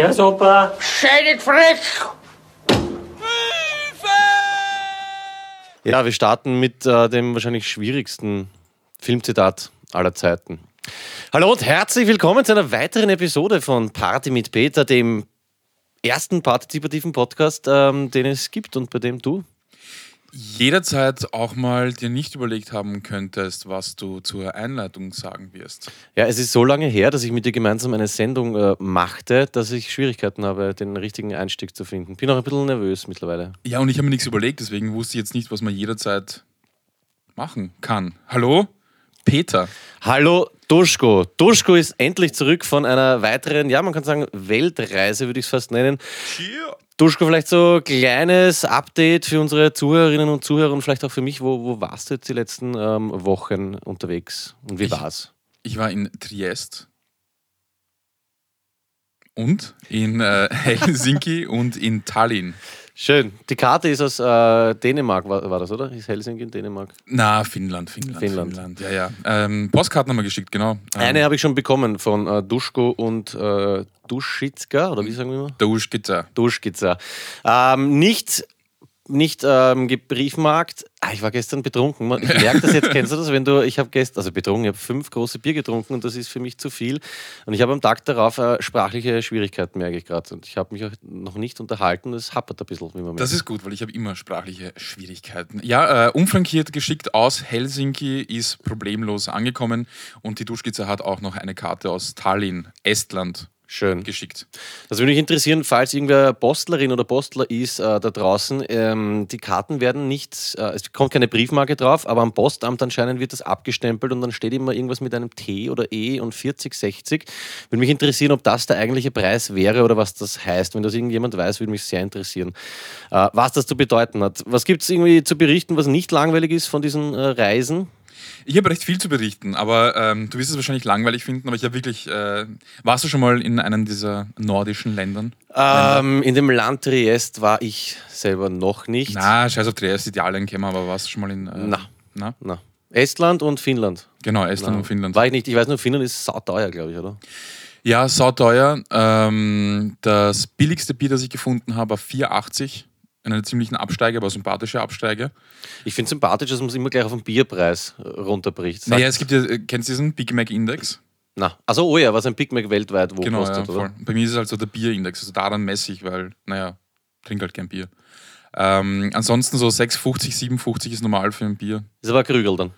Sehr super. Scheidet frisch! Ja, wir starten mit äh, dem wahrscheinlich schwierigsten Filmzitat aller Zeiten. Hallo und herzlich willkommen zu einer weiteren Episode von Party mit Peter, dem ersten partizipativen Podcast, ähm, den es gibt und bei dem du jederzeit auch mal dir nicht überlegt haben könntest, was du zur Einleitung sagen wirst. Ja, es ist so lange her, dass ich mit dir gemeinsam eine Sendung äh, machte, dass ich Schwierigkeiten habe, den richtigen Einstieg zu finden. Bin auch ein bisschen nervös mittlerweile. Ja, und ich habe mir nichts überlegt, deswegen wusste ich jetzt nicht, was man jederzeit machen kann. Hallo? Peter. Hallo Duschko. Duschko ist endlich zurück von einer weiteren, ja, man kann sagen, Weltreise, würde ich es fast nennen. Cheer. Duschko, vielleicht so ein kleines Update für unsere Zuhörerinnen und Zuhörer und vielleicht auch für mich. Wo, wo warst du jetzt die letzten ähm, Wochen unterwegs und wie Ich- war's? Ich war in Triest. Und in äh, Helsinki und in Tallinn. Schön. Die Karte ist aus äh, Dänemark, war, war das, oder? Ist Helsinki in Dänemark? Na, Finnland, Finnland. Finnland. Ja, ja. Ähm, Postkarten haben wir geschickt, genau. Ähm, Eine habe ich schon bekommen von äh, Duschko und äh, Duschitska, oder wie sagen wir immer? Duschgitter. Duschkizza. Ähm, nicht nicht ähm, gebriefmarkt. Ah, ich war gestern betrunken. Ich merke das jetzt, kennst du das? Wenn du, ich habe gestern, also betrunken, ich habe fünf große Bier getrunken und das ist für mich zu viel. Und ich habe am Tag darauf äh, sprachliche Schwierigkeiten, merke ich gerade. Und ich habe mich auch noch nicht unterhalten. Das happert ein bisschen, wie man merkt. Das ist gut, weil ich habe immer sprachliche Schwierigkeiten. Ja, äh, umfrankiert geschickt aus Helsinki ist problemlos angekommen und die Duschskizze hat auch noch eine Karte aus Tallinn, Estland, schön. geschickt. Das würde mich interessieren, falls irgendwer Postlerin oder Postler ist äh, da draußen. Ähm, die Karten werden nicht, äh, es kommt keine Briefmarke drauf, aber am Postamt anscheinend wird das abgestempelt und dann steht immer irgendwas mit einem T oder E und 4060. Würde mich interessieren, ob das der eigentliche Preis wäre oder was das heißt. Wenn das irgendjemand weiß, würde mich sehr interessieren, äh, was das zu bedeuten hat. Was gibt es irgendwie zu berichten, was nicht langweilig ist von diesen äh, Reisen? Ich habe recht viel zu berichten, aber ähm, du wirst es wahrscheinlich langweilig finden, aber ich habe wirklich. Äh, warst du schon mal in einem dieser nordischen Ländern? Ähm, in dem Land Triest war ich selber noch nicht. Na, scheiß auf Triest, Italien wir, aber warst du schon mal in. Äh, Na. Na? Na. Estland und Finnland. Genau, Estland Na, und Finnland. War ich nicht. Ich weiß nur, Finnland ist sauteuer, glaube ich, oder? Ja, sauteuer. Ähm, das billigste Bier, das ich gefunden habe, war 4,80. In einer ziemlichen Absteige, aber sympathische Absteige. Ich finde es sympathisch, dass man es immer gleich auf den Bierpreis äh, runterbricht. Sagt- Naja, es gibt ja, äh, kennst du diesen Big Mac Index? Na, also oh ja, was ein Big Mac weltweit wo Genau, ja, kostet, oder? voll. Bei mir ist es halt so der Bierindex, also daran messe ich, weil, naja, trink halt kein Bier. Ähm, ansonsten so 6,50, 57 ist normal für ein Bier. Ist aber ein Krügel dann.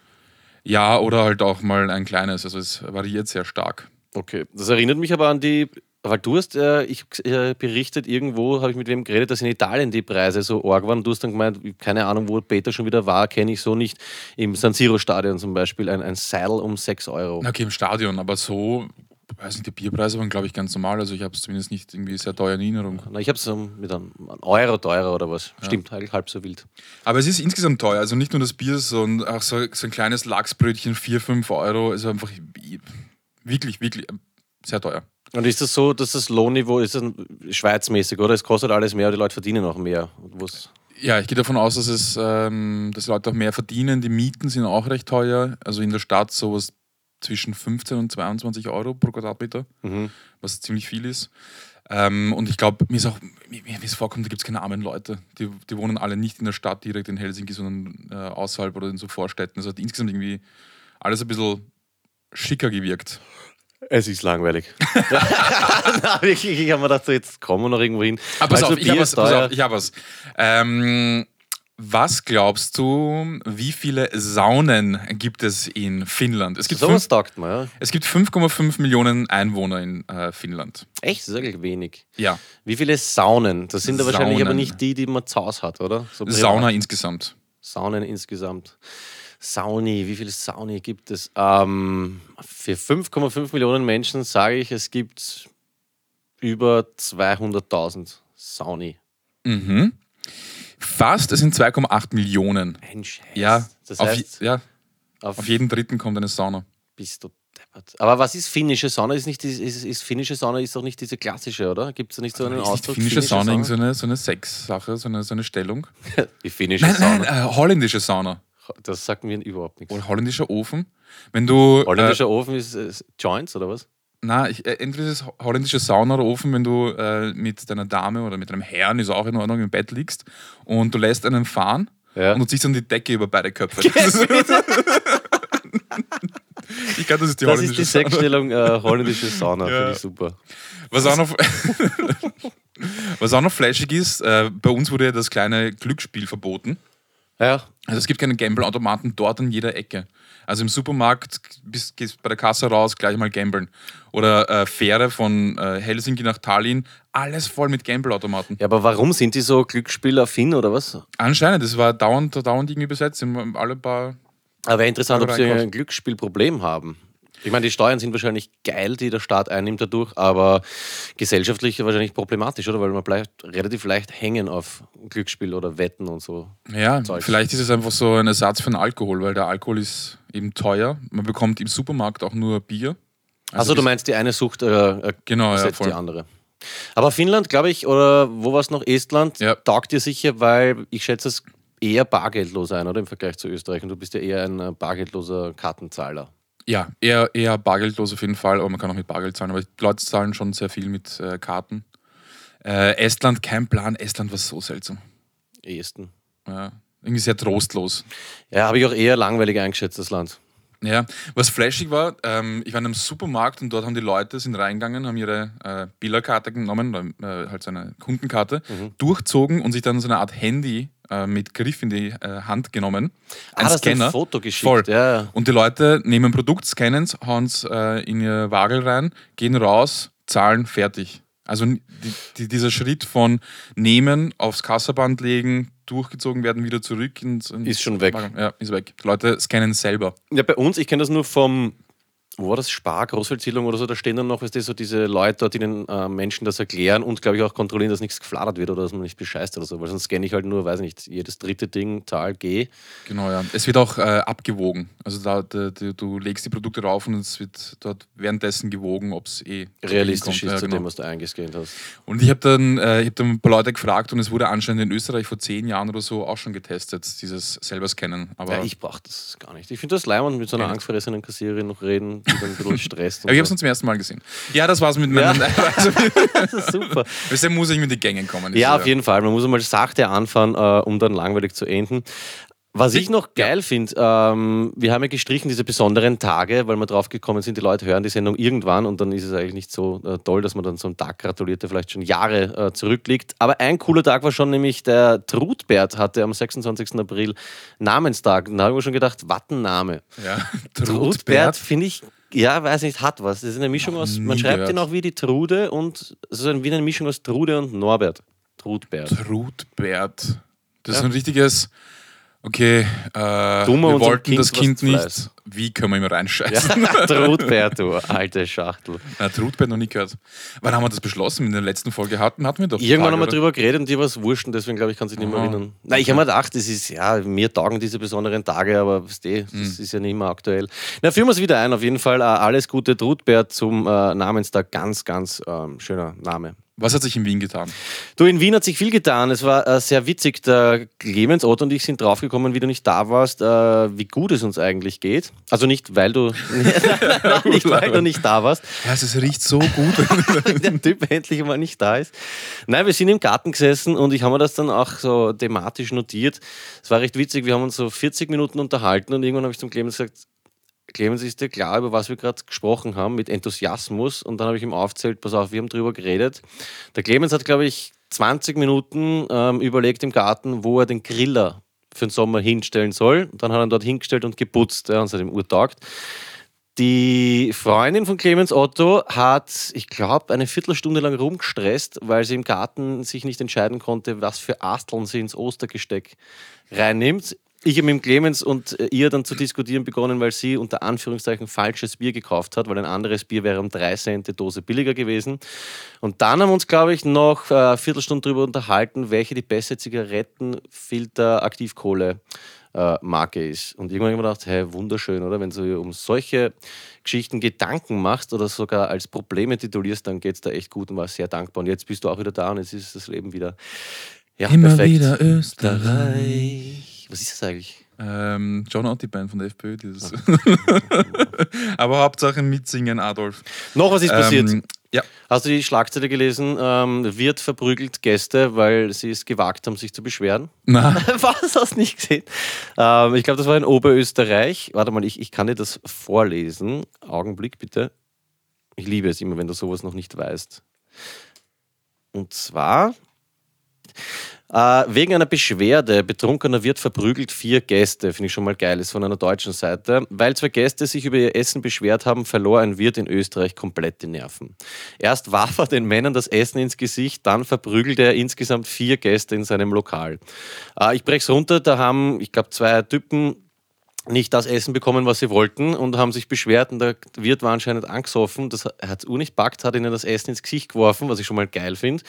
Ja, oder halt auch mal ein kleines, also es variiert sehr stark. Okay. Das erinnert mich aber an die. Weil du hast, äh, ich äh, berichtet, irgendwo habe ich mit wem geredet, dass in Italien die Preise so arg waren. Du hast dann gemeint, keine Ahnung, wo Peter schon wieder war, kenne ich so nicht. Im San Siro-Stadion zum Beispiel ein, ein Seil um 6 Euro. Okay, im Stadion, aber so, weiß nicht, die Bierpreise waren, glaube ich, ganz normal. Also ich habe es zumindest nicht irgendwie sehr teuer in Erinnerung. Na, ich habe es um, mit einem Euro teurer oder was. Stimmt, eigentlich halb so wild. Aber es ist insgesamt teuer. Also nicht nur das Bier, sondern auch so, so ein kleines Lachsbrötchen, 4, 5 Euro. Also einfach wirklich, wirklich sehr teuer. Und ist das so, dass das Lohnniveau ist das schweizmäßig, oder? Es kostet alles mehr, die Leute verdienen auch mehr. Wo's- Ja, ich gehe davon aus, dass es, ähm, dass Leute auch mehr verdienen. Die Mieten sind auch recht teuer. Also in der Stadt sowas zwischen 15 und 22 Euro pro Quadratmeter, Mhm. was ziemlich viel ist. Ähm, und ich glaube, mir ist auch, mir, mir ist vorkommt, da gibt es keine armen Leute. Die, die wohnen alle nicht in der Stadt direkt in Helsinki, sondern äh, außerhalb oder in so Vorstädten. Es hat insgesamt irgendwie alles ein bisschen schicker gewirkt. Es ist langweilig. Na, wirklich, ich habe mir gedacht, so, jetzt kommen wir noch irgendwo hin. Aber pass Also auf, ich habe was. Pass auf, ich hab was. Ähm, was glaubst du, wie viele Saunen gibt es in Finnland? Es gibt, So fünf, was taugt man, ja. es gibt 5,5 Millionen Einwohner in äh, Finnland. Echt, das ist eigentlich wenig. Ja, Wie viele Saunen? Das sind ja wahrscheinlich aber nicht die, die man zu Hause hat, oder? So. Sauna insgesamt. Saunen insgesamt. Sauni, wie viele Sauni gibt es? Ähm, für 5,5 Millionen Menschen sage ich, es gibt über 200.000 Sauni. Mhm. Fast, es sind 2,8 Millionen. Ein Scheiß. Ja, das auf, heißt, je- ja, auf, auf jeden dritten kommt eine Sauna. bist du deppert. Aber was ist finnische Sauna? Ist, nicht, die- ist, ist finnische Sauna ist doch nicht diese klassische, oder? Gibt es da nicht so einen Ist Ausdruck? finnische Sauna irgend so eine, so eine Sex-Sache, so eine, so eine Stellung? Die finnische Nein, Sauna. nein, äh, holländische Sauna. Das sagt mir überhaupt nichts. Oder holländischer Ofen. Wenn du. Holländischer Ofen ist äh, Joints oder was? Äh, Na, ich, äh, entweder dieses holländische Sauna oder Ofen, wenn du äh, mit deiner Dame oder mit deinem Herrn, ist auch in Ordnung, im Bett liegst und du lässt einen fahren Ja. und du ziehst dann die Decke über beide Köpfe. Das ist, ich glaube, das ist die Das holländische ist die. Sexstellung äh, holländische Sauna, Ja. finde ich super. Was auch noch, was auch noch flashig ist, äh, bei uns wurde ja das kleine Glücksspiel verboten. Ja, Also es gibt keine Gamble-Automaten dort an jeder Ecke. Also im Supermarkt bist, gehst bei der Kasse raus, gleich mal gamblen. Oder äh, Fähre von äh, Helsinki nach Tallinn, alles voll mit Gamble-Automaten. ja, aber warum sind die so glücksspielaffin oder was? Anscheinend, das war dauernd, dauernd irgendwie besetzt, sind alle paar. Aber wäre interessant, ob sie ein Glücksspielproblem haben. Ich meine, die Steuern sind wahrscheinlich geil, die der Staat einnimmt dadurch, aber gesellschaftlich wahrscheinlich problematisch, oder? Weil man bleibt relativ leicht hängen auf Glücksspiel oder Wetten und so. Ja, Zeug. vielleicht ist es einfach so ein Ersatz für den Alkohol, weil der Alkohol ist eben teuer. Man bekommt im Supermarkt auch nur Bier. Also, du das- meinst, die eine Sucht äh, äh, Genau, ja, die andere. Aber Finnland, glaube ich, oder wo war es noch? Estland, Ja. taugt dir sicher, weil ich schätze es eher bargeldlos ein, oder? Im Vergleich zu Österreich. Und du bist ja eher ein äh, bargeldloser Kartenzahler. Ja, eher, eher bargeldlos auf jeden Fall, aber man kann auch mit Bargeld zahlen. Aber die Leute zahlen schon sehr viel mit äh, Karten. Äh, Estland, kein Plan. Estland war so seltsam. Ehesten. Ja, irgendwie sehr trostlos. Ja, habe ich auch eher langweilig eingeschätzt, das Land. Ja, was flashig war, ähm, ich war in einem Supermarkt und dort haben die Leute sind reingegangen, haben ihre äh, Billerkarte genommen, äh, halt so eine Kundenkarte, durchzogen und sich dann so eine Art Handy äh, mit Griff in die äh, Hand genommen. Ein ah, Scanner. ein Foto geschickt. Voll. Ja. Und die Leute nehmen ein Produkt, scannen es, hauen es äh, in ihr Wagel rein, gehen raus, zahlen, fertig. Also die, die, dieser Schritt von nehmen, aufs Kassaband legen, durchgezogen werden, wieder zurück ins, ins Ist schon weg. Ja, ist weg. Die Leute scannen selber. Ja, bei uns, ich kenne das nur vom, wo war das, Spar, Großfeldzielung oder so, da stehen dann noch, weißt du, so diese Leute dort, die den äh, Menschen das erklären und, glaube ich, auch kontrollieren, dass nichts gefladert wird oder dass man nicht bescheißt oder so, weil sonst scanne ich halt nur, weiß nicht, jedes dritte Ding, Zahl, G. Genau, ja. Es wird auch äh, abgewogen. Also da, da, da, du legst die Produkte drauf und es wird dort währenddessen gewogen, ob es eh Realistisch ist Ja, zu genau. dem, was du eingescannt hast. Und ich habe dann, äh, ich hab dann ein paar Leute gefragt und es wurde anscheinend in Österreich vor zehn Jahren oder so auch schon getestet, dieses selber scannen. Aber, Ja, ich brauche das gar nicht. Ich finde das leimend, mit so einer Ja. angstveressenen Kassiererin noch reden, die dann ein bisschen stresst. und aber ich habe es so. zum ersten Mal gesehen. Ja, das war's mit Ja. meinen. Also, Das ist super. deshalb muss ich mit den Gängen kommen. Ja, auf jeden Fall. Man muss einmal sachte anfangen, äh, um dann langweilig zu enden. Was ich noch geil finde, ähm, wir haben ja gestrichen diese besonderen Tage, weil wir drauf gekommen sind, die Leute hören die Sendung irgendwann und dann ist es eigentlich nicht so äh, toll, dass man dann so einen Tag gratuliert, der vielleicht schon Jahre äh, zurückliegt. Aber ein cooler Tag war schon nämlich, der Trudbert hatte am 26. April Namenstag. Und da habe ich mir schon gedacht, Wattenname. Ja. Trudbert finde ich, ja, weiß nicht, hat was. Das ist eine Mischung aus, man schreibt gehört. ihn auch wie die Trude und ist ein- wie eine Mischung aus Trude und Norbert. Trudbert. Trudbert. Das ist Ja. ein richtiges. Okay, äh, wir wollten Kind das Kind nicht. Wie können wir ihm reinscheißen? Ja, Trudbert, du alte Schachtel. Na, Trudbert noch nie gehört. Wann haben wir das beschlossen? In der letzten Folge hatten, hatten wir doch. die Irgendwann haben wir oder? drüber geredet und dir war es wurscht und deswegen glaube ich, kann sich nicht mehr erinnern. Nein, ich habe mir gedacht, das ist, ja, mir taugen diese besonderen Tage, aber das Hm. ist ja nicht mehr aktuell. Na, führen wir es wieder ein, auf jeden Fall. Äh, alles Gute, Trudbert, zum äh, Namenstag. Ganz, ganz ähm, schöner Name. Was hat sich in Wien getan? Du, in Wien hat sich viel getan. Es war äh, sehr witzig. Der Clemens Otto und ich sind draufgekommen, wie du nicht da warst, äh, wie gut es uns eigentlich geht. Also nicht, weil du, nicht, weil du nicht da warst. Ja, es riecht so gut. der Typ endlich mal nicht da ist. Nein, wir sind im Garten gesessen und ich habe mir das dann auch so thematisch notiert. Es war recht witzig, wir haben uns so 40 Minuten unterhalten und irgendwann habe ich zum Clemens gesagt, Clemens, ist dir klar, über was wir gerade gesprochen haben, mit Enthusiasmus? Und dann habe ich ihm aufgezählt, pass auf, wir haben drüber geredet. Der Clemens hat, glaube ich, 20 Minuten ähm, überlegt im Garten, wo er den Griller für den Sommer hinstellen soll. Dann hat er ihn dort hingestellt und geputzt ja, und ihm urtaugt. Die Freundin von Clemens Otto hat, ich glaube, eine Viertelstunde lang rumgestresst, weil sie im Garten sich nicht entscheiden konnte, was für Asteln sie ins Ostergesteck reinnimmt. Ich habe mit Clemens und äh, ihr dann zu diskutieren begonnen, weil sie unter Anführungszeichen falsches Bier gekauft hat, weil ein anderes Bier wäre um drei Cent die Dose billiger gewesen. Und dann haben wir uns, glaube ich, noch äh, eine Viertelstunde darüber unterhalten, welche die beste Zigarettenfilter-Aktivkohle äh, Marke ist. Und irgendwann habe ich mir gedacht, hey, wunderschön, oder? Wenn du um solche Geschichten Gedanken machst oder sogar als Probleme titulierst, dann geht es da echt gut und war sehr dankbar. Und jetzt bist du auch wieder da und jetzt ist das Leben wieder ja, Immer perfekt. wieder Österreich. Was ist das eigentlich? Ähm, John Otti-Band von der FPÖ. Dieses. Aber Hauptsache mitsingen, Adolf. Noch was ist passiert? Ähm, ja, Hast du die Schlagzeile gelesen? Ähm, Wirt verprügelt Gäste, weil sie es gewagt haben, sich zu beschweren. na, Was hast du nicht gesehen? Ähm, ich glaube, das war in Oberösterreich. Warte mal, ich, ich kann dir das vorlesen. Augenblick bitte. Ich liebe es immer, wenn du sowas noch nicht weißt. Und zwar äh, wegen einer Beschwerde, betrunkener Wirt verprügelt vier Gäste, finde ich schon mal geil, ist von einer deutschen Seite. Weil zwei Gäste sich über ihr Essen beschwert haben, verlor ein Wirt in Österreich komplett die Nerven. Erst warf er den Männern das Essen ins Gesicht, dann verprügelte er insgesamt vier Gäste in seinem Lokal. Äh, ich brech's runter, da haben, ich glaube, zwei Typen nicht das Essen bekommen, was sie wollten und haben sich beschwert und der Wirt war anscheinend angesoffen. Das hat es nicht packt, hat ihnen das Essen ins Gesicht geworfen, was ich schon mal geil finde.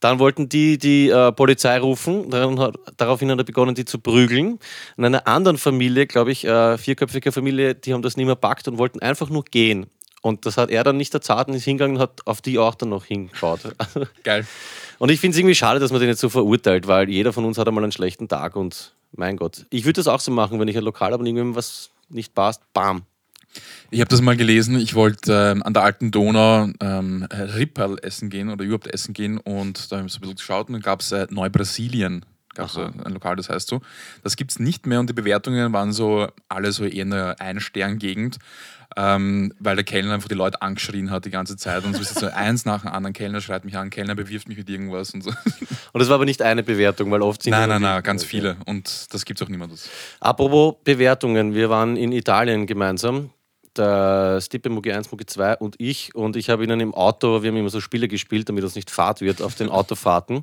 Dann wollten die die äh, Polizei rufen, dann hat, daraufhin hat er begonnen, die zu prügeln. In einer anderen Familie, glaube ich, äh, vierköpfige Familie, die haben das nicht mehr packt und wollten einfach nur gehen. Und das hat er dann nicht erzahlt und ist hingegangen und hat auf die auch dann noch hingeschaut. geil. Und ich finde es irgendwie schade, dass man den jetzt so verurteilt, weil jeder von uns hat einmal einen schlechten Tag und mein Gott. Ich würde das auch so machen, wenn ich ein Lokal habe und irgendwem was nicht passt, bam. Ich habe das mal gelesen, ich wollte ähm, an der alten Donau ähm, Ripperl essen gehen oder überhaupt essen gehen und da habe ich so ein bisschen geschaut und dann gab es äh, Neubrasilien. Gab Aha. ein Lokal, das heißt so. Das gibt es nicht mehr und die Bewertungen waren so alle so eher in der Ein-Stern-Gegend, ähm, weil der Kellner einfach die Leute angeschrien hat die ganze Zeit und so ist es so eins nach dem anderen. Kellner schreit mich an, Kellner bewirft mich mit irgendwas und so. Und das war aber nicht eine Bewertung, weil oft sind nein, nein, nein, ganz viele und das gibt es auch niemand. Apropos Bewertungen, wir waren in Italien gemeinsam. Der Stippe Mugi 1, Mugi 2 und ich. Und ich habe ihnen im Auto, wir haben immer so Spiele gespielt, damit das nicht Fahrt wird auf den Autofahrten.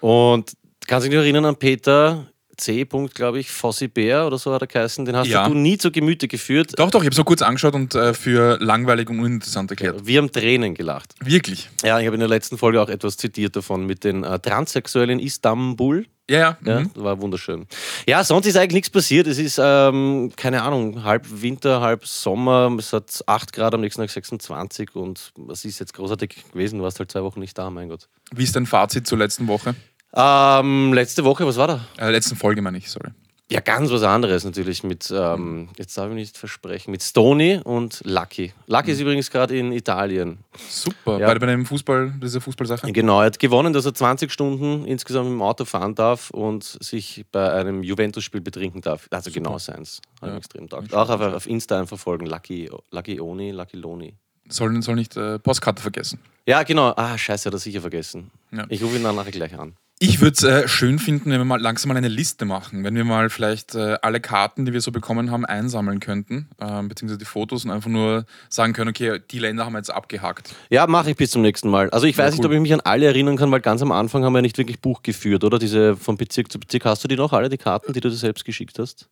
Und kannst du dich noch erinnern an Peter C. glaube ich, Fossi Bär oder so hat er geheißen. Den hast Ja. du nie zu Gemüte geführt. Doch, doch, ich habe so kurz angeschaut und äh, für langweilig und uninteressant erklärt. Wir haben Tränen gelacht. Wirklich. Ja, ich habe in der letzten Folge auch etwas zitiert davon mit den äh, Transsexuellen in Istanbul. Ja, ja. Ja, Mhm. war wunderschön. Ja, sonst ist eigentlich nichts passiert. Es ist, ähm, keine Ahnung, halb Winter, halb Sommer. Es hat 8 Grad, am nächsten Tag 26 und was ist jetzt großartig gewesen? Du warst halt zwei Wochen nicht da, mein Gott. Wie ist dein Fazit zur letzten Woche? Ähm, letzte Woche, was war da? Äh, letzten Folge meine ich, sorry. Ja, ganz was anderes natürlich mit, ähm, jetzt darf ich nicht versprechen, mit Stony und Lucky. Lucky ist übrigens gerade in Italien. Super. Ja. Bei, bei dem Fußball, dieser Fußballsache? Genau, er hat gewonnen, dass er 20 Stunden insgesamt im Auto fahren darf und sich bei einem Juventus-Spiel betrinken darf. Also genau seins. Ja. extrem taugt. Auch auf, auf Insta einfach folgen. Lucky, Lucky Oni, Lucky Loni. Soll, soll nicht äh, Postkarte vergessen. Ja, genau. Ah, scheiße, hat er sicher vergessen. Ja. Ich rufe ihn dann nachher gleich an. Ich würde es äh, schön finden, wenn wir mal langsam mal eine Liste machen. Wenn wir mal vielleicht äh, alle Karten, die wir so bekommen haben, einsammeln könnten, ähm, beziehungsweise die Fotos und einfach nur sagen können, okay, die Länder haben wir jetzt abgehakt. Ja, mache ich bis zum nächsten Mal. Also ich weiß Ja, nicht, cool. ob ich mich an alle erinnern kann, weil ganz am Anfang haben wir nicht wirklich Buch geführt, oder? Diese von Bezirk zu Bezirk. Hast du die noch alle, die Karten, die du dir selbst geschickt hast?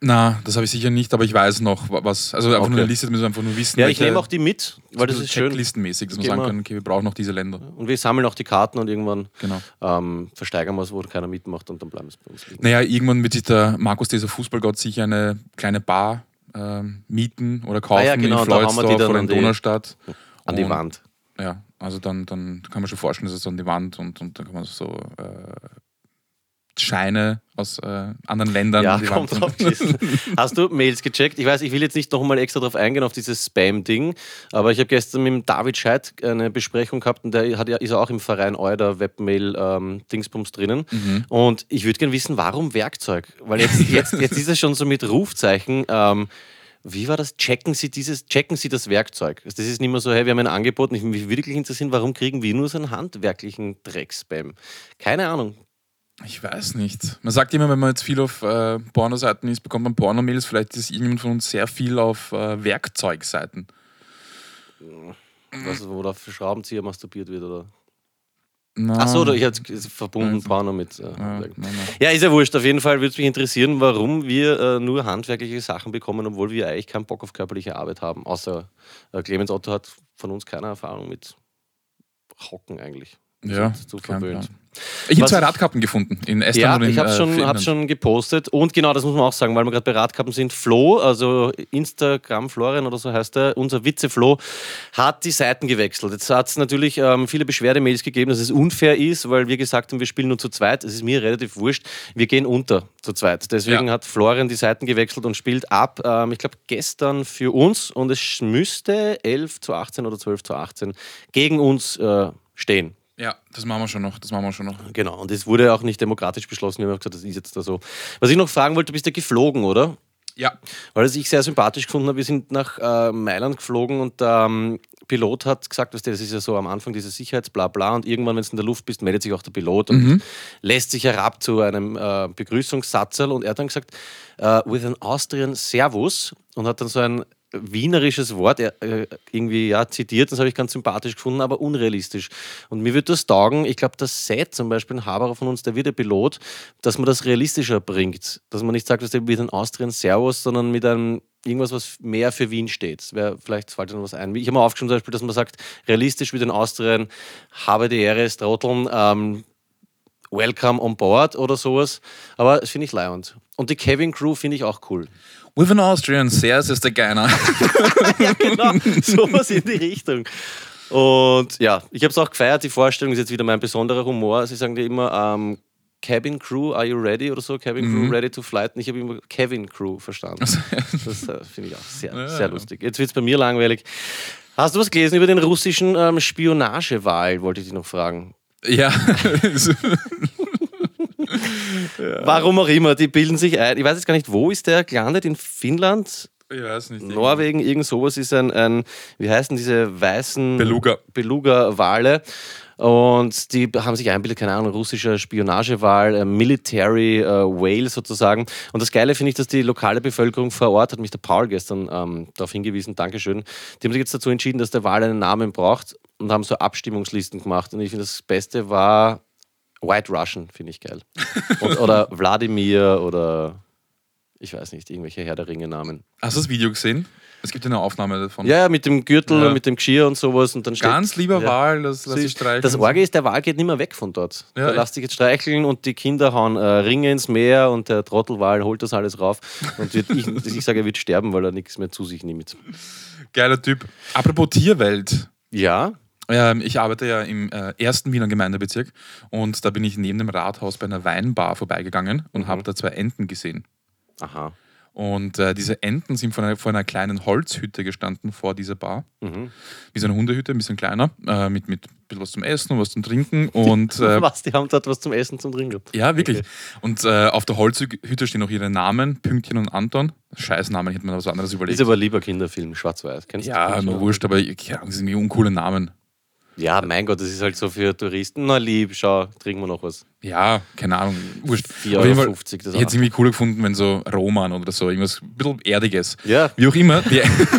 Na, das habe ich sicher nicht, aber ich weiß noch, wa- was. Also einfach Okay. nur eine Liste, müssen wir einfach nur wissen. Ja, ich nehme auch die mit, weil das ist schön. Checklistenmäßig, dass wir sagen können, okay, wir brauchen noch diese Länder. Und wir sammeln auch die Karten und irgendwann Genau. ähm, versteigern wir es, wo keiner mitmacht und dann bleiben es bei uns liegen. Naja, irgendwann wird sich der Markus, dieser Fußballgott, sicher eine kleine Bar ähm, mieten oder kaufen Ah ja, genau, in die Floydsdorf oder an in die- Donaustadt. An die Und- Wand. Ja, also dann, dann kann man schon vorstellen, dass es an die Wand und, und dann kann man so äh, Scheine aus äh, anderen Ländern Ja, Wand drauf. Hast du Mails gecheckt? Ich weiß, ich will jetzt nicht nochmal extra drauf eingehen, auf dieses Spam-Ding, aber ich habe gestern mit dem David Scheidt eine Besprechung gehabt und der hat ja, ist auch im Verein Euder Webmail-Dingsbums drinnen. Mhm. Und ich würde gerne wissen, warum Werkzeug? Weil jetzt, jetzt, jetzt ist es schon so mit Rufzeichen. Ähm, wie war das? Checken Sie dieses, checken Sie das Werkzeug. Das ist nicht mehr so, hey, wir haben ein Angebot und ich mich wirklich interessieren, warum kriegen wir nur so einen handwerklichen Dreckspam? Keine Ahnung. Ich weiß nicht. Man sagt immer, wenn man jetzt viel auf äh, Pornoseiten ist, bekommt man Pornomails. Vielleicht ist irgendjemand von uns sehr viel auf äh, Werkzeugseiten. Was, wo da für Schraubenzieher masturbiert wird, oder? Na, Ach so, ich hatte es verbunden. Porno mit. Äh, Ja, nein, nein. ja, ist ja wurscht. Auf jeden Fall würde es mich interessieren, warum wir äh, nur handwerkliche Sachen bekommen, obwohl wir eigentlich keinen Bock auf körperliche Arbeit haben. Außer äh, Clemens Otto hat von uns keine Erfahrung mit Hocken eigentlich. Ja, kein verwöhnt. Ich habe zwei Radkappen gefunden in Estland Ja, und in ich habe äh, schon, hab's schon gepostet. Und genau, das muss man auch sagen, weil wir gerade bei Radkappen sind. Flo, also Instagram Florian oder so heißt er, unser Witze-Flo, hat die Seiten gewechselt. Jetzt hat es natürlich ähm, viele Beschwerdemails gegeben, dass es unfair ist, weil wir gesagt haben, wir spielen nur zu zweit. Es ist mir relativ wurscht. Wir gehen unter zu zweit. Deswegen Ja. hat Florian die Seiten gewechselt und spielt ab, ähm, ich glaube, gestern für uns. Und es müsste 11 zu 18 oder 12 zu 18 gegen uns äh, stehen. Ja, das machen wir schon noch. Das machen wir schon noch. Genau, und es wurde auch nicht demokratisch beschlossen. Wir haben auch gesagt, das ist jetzt da so. Was ich noch fragen wollte, du bist ja geflogen, oder? Ja, Weil das ich sehr sympathisch gefunden habe. Wir sind nach äh, Mailand geflogen und der ähm, Pilot hat gesagt, weißt du, das ist ja so am Anfang diese Sicherheitsblabla und irgendwann, wenn du in der Luft bist, meldet sich auch der Pilot und lässt sich herab zu einem äh, Begrüßungssatzel und er hat dann gesagt, äh, with an Austrian Servus und hat dann so ein wienerisches Wort er, äh, irgendwie ja, zitiert, das habe ich ganz sympathisch gefunden, aber unrealistisch. Und mir wird das taugen, ich glaube, das Seth zum Beispiel, ein Haberer von uns, der wird der Pilot, dass man das realistischer bringt. Dass man nicht sagt, dass der mit einem Austrian Servus, sondern mit einem irgendwas, was mehr für Wien steht. Wäre, vielleicht fällt noch was ein. Ich habe mir aufgeschrieben, zum Beispiel, dass man sagt, realistisch wie den Austrian, habe die Ehre, Stroteln, ähm, Welcome on board oder sowas. Aber das finde ich leibend. Und die Kevin Crew finde ich auch cool. with an Austrian, Sears ist der Geiner. ja, genau. Sowas in die Richtung. Und ja, ich habe es auch gefeiert. Die Vorstellung ist jetzt wieder mein besonderer Humor. Sie sagen dir immer, ähm, Cabin Crew, are you ready? Oder so, Cabin Crew, ready to flight. Und ich habe immer Kevin Crew verstanden. Das äh, finde ich auch sehr, Ja, sehr ja. lustig. Jetzt wird es bei mir langweilig. Hast du was gelesen über den russischen ähm, Spionagewahl, wollte ich dich noch fragen. Ja. Warum auch immer, die bilden sich ein. Ich weiß jetzt gar nicht, wo ist der gelandet? In Finnland? Ich weiß nicht. Norwegen, irgend sowas ist ein, ein wie heißen diese weißen Beluga. Beluga-Wale. Und die haben sich einbildet, keine Ahnung, russischer Spionagewahl, äh, Military äh, Whale sozusagen. Und das Geile finde ich, dass die lokale Bevölkerung vor Ort, hat mich der Paul gestern ähm, darauf hingewiesen, Dankeschön, die haben sich jetzt dazu entschieden, dass der Wal einen Namen braucht und haben so Abstimmungslisten gemacht. Und ich finde, das Beste war White Russian, finde ich geil. Und, oder Wladimir oder ich weiß nicht, irgendwelche Herr der Ringe-Namen. Hast du das Video gesehen? Es gibt ja eine Aufnahme davon. Ja, ja, mit dem Gürtel, Ja. mit dem Geschirr und sowas. Und dann steht, Ganz lieber ja. Wahl, das lass ich streichen. Das Orge ist, der Wal geht nicht mehr weg von dort. Ja, der lässt sich jetzt streicheln und die Kinder hauen äh, Ringe ins Meer und der Trottelwal holt das alles rauf. Und wird, ich, ich sage, er wird sterben, weil er nichts mehr zu sich nimmt. Geiler Typ. Apropos Tierwelt. Ja, Ähm, ich arbeite ja im äh, ersten Wiener Gemeindebezirk und da bin ich neben dem Rathaus bei einer Weinbar vorbeigegangen und Mhm. habe da zwei Enten gesehen. Aha. Und äh, diese Enten sind vor einer, vor einer kleinen Holzhütte gestanden vor dieser Bar. Mhm. Wie so eine Hundehütte, ein bisschen kleiner, äh, mit, mit ein bisschen was zum Essen und was zum Trinken. Und äh, Was, die haben dort was zum Essen, zum Trinken. ja, wirklich. Okay. Und äh, auf der Holzhütte stehen auch ihre Namen, Pünktchen und Anton. Scheißnamen hätte man was anderes überlegt. Ist aber lieber Kinderfilm, schwarz-weiß. Kennst du ja, das? nur wurscht, aber ja, das sind irgendwie uncoole Namen. Ja, mein Gott, das ist halt so für Touristen. Na lieb, schau, trinken wir noch was. Ja, keine Ahnung, wurscht. 4,50 Auf jeden Fall, Euro. Ich hätte es irgendwie cooler gefunden, wenn so Roman oder so, irgendwas ein bisschen Erdiges. Ja, Wie auch immer,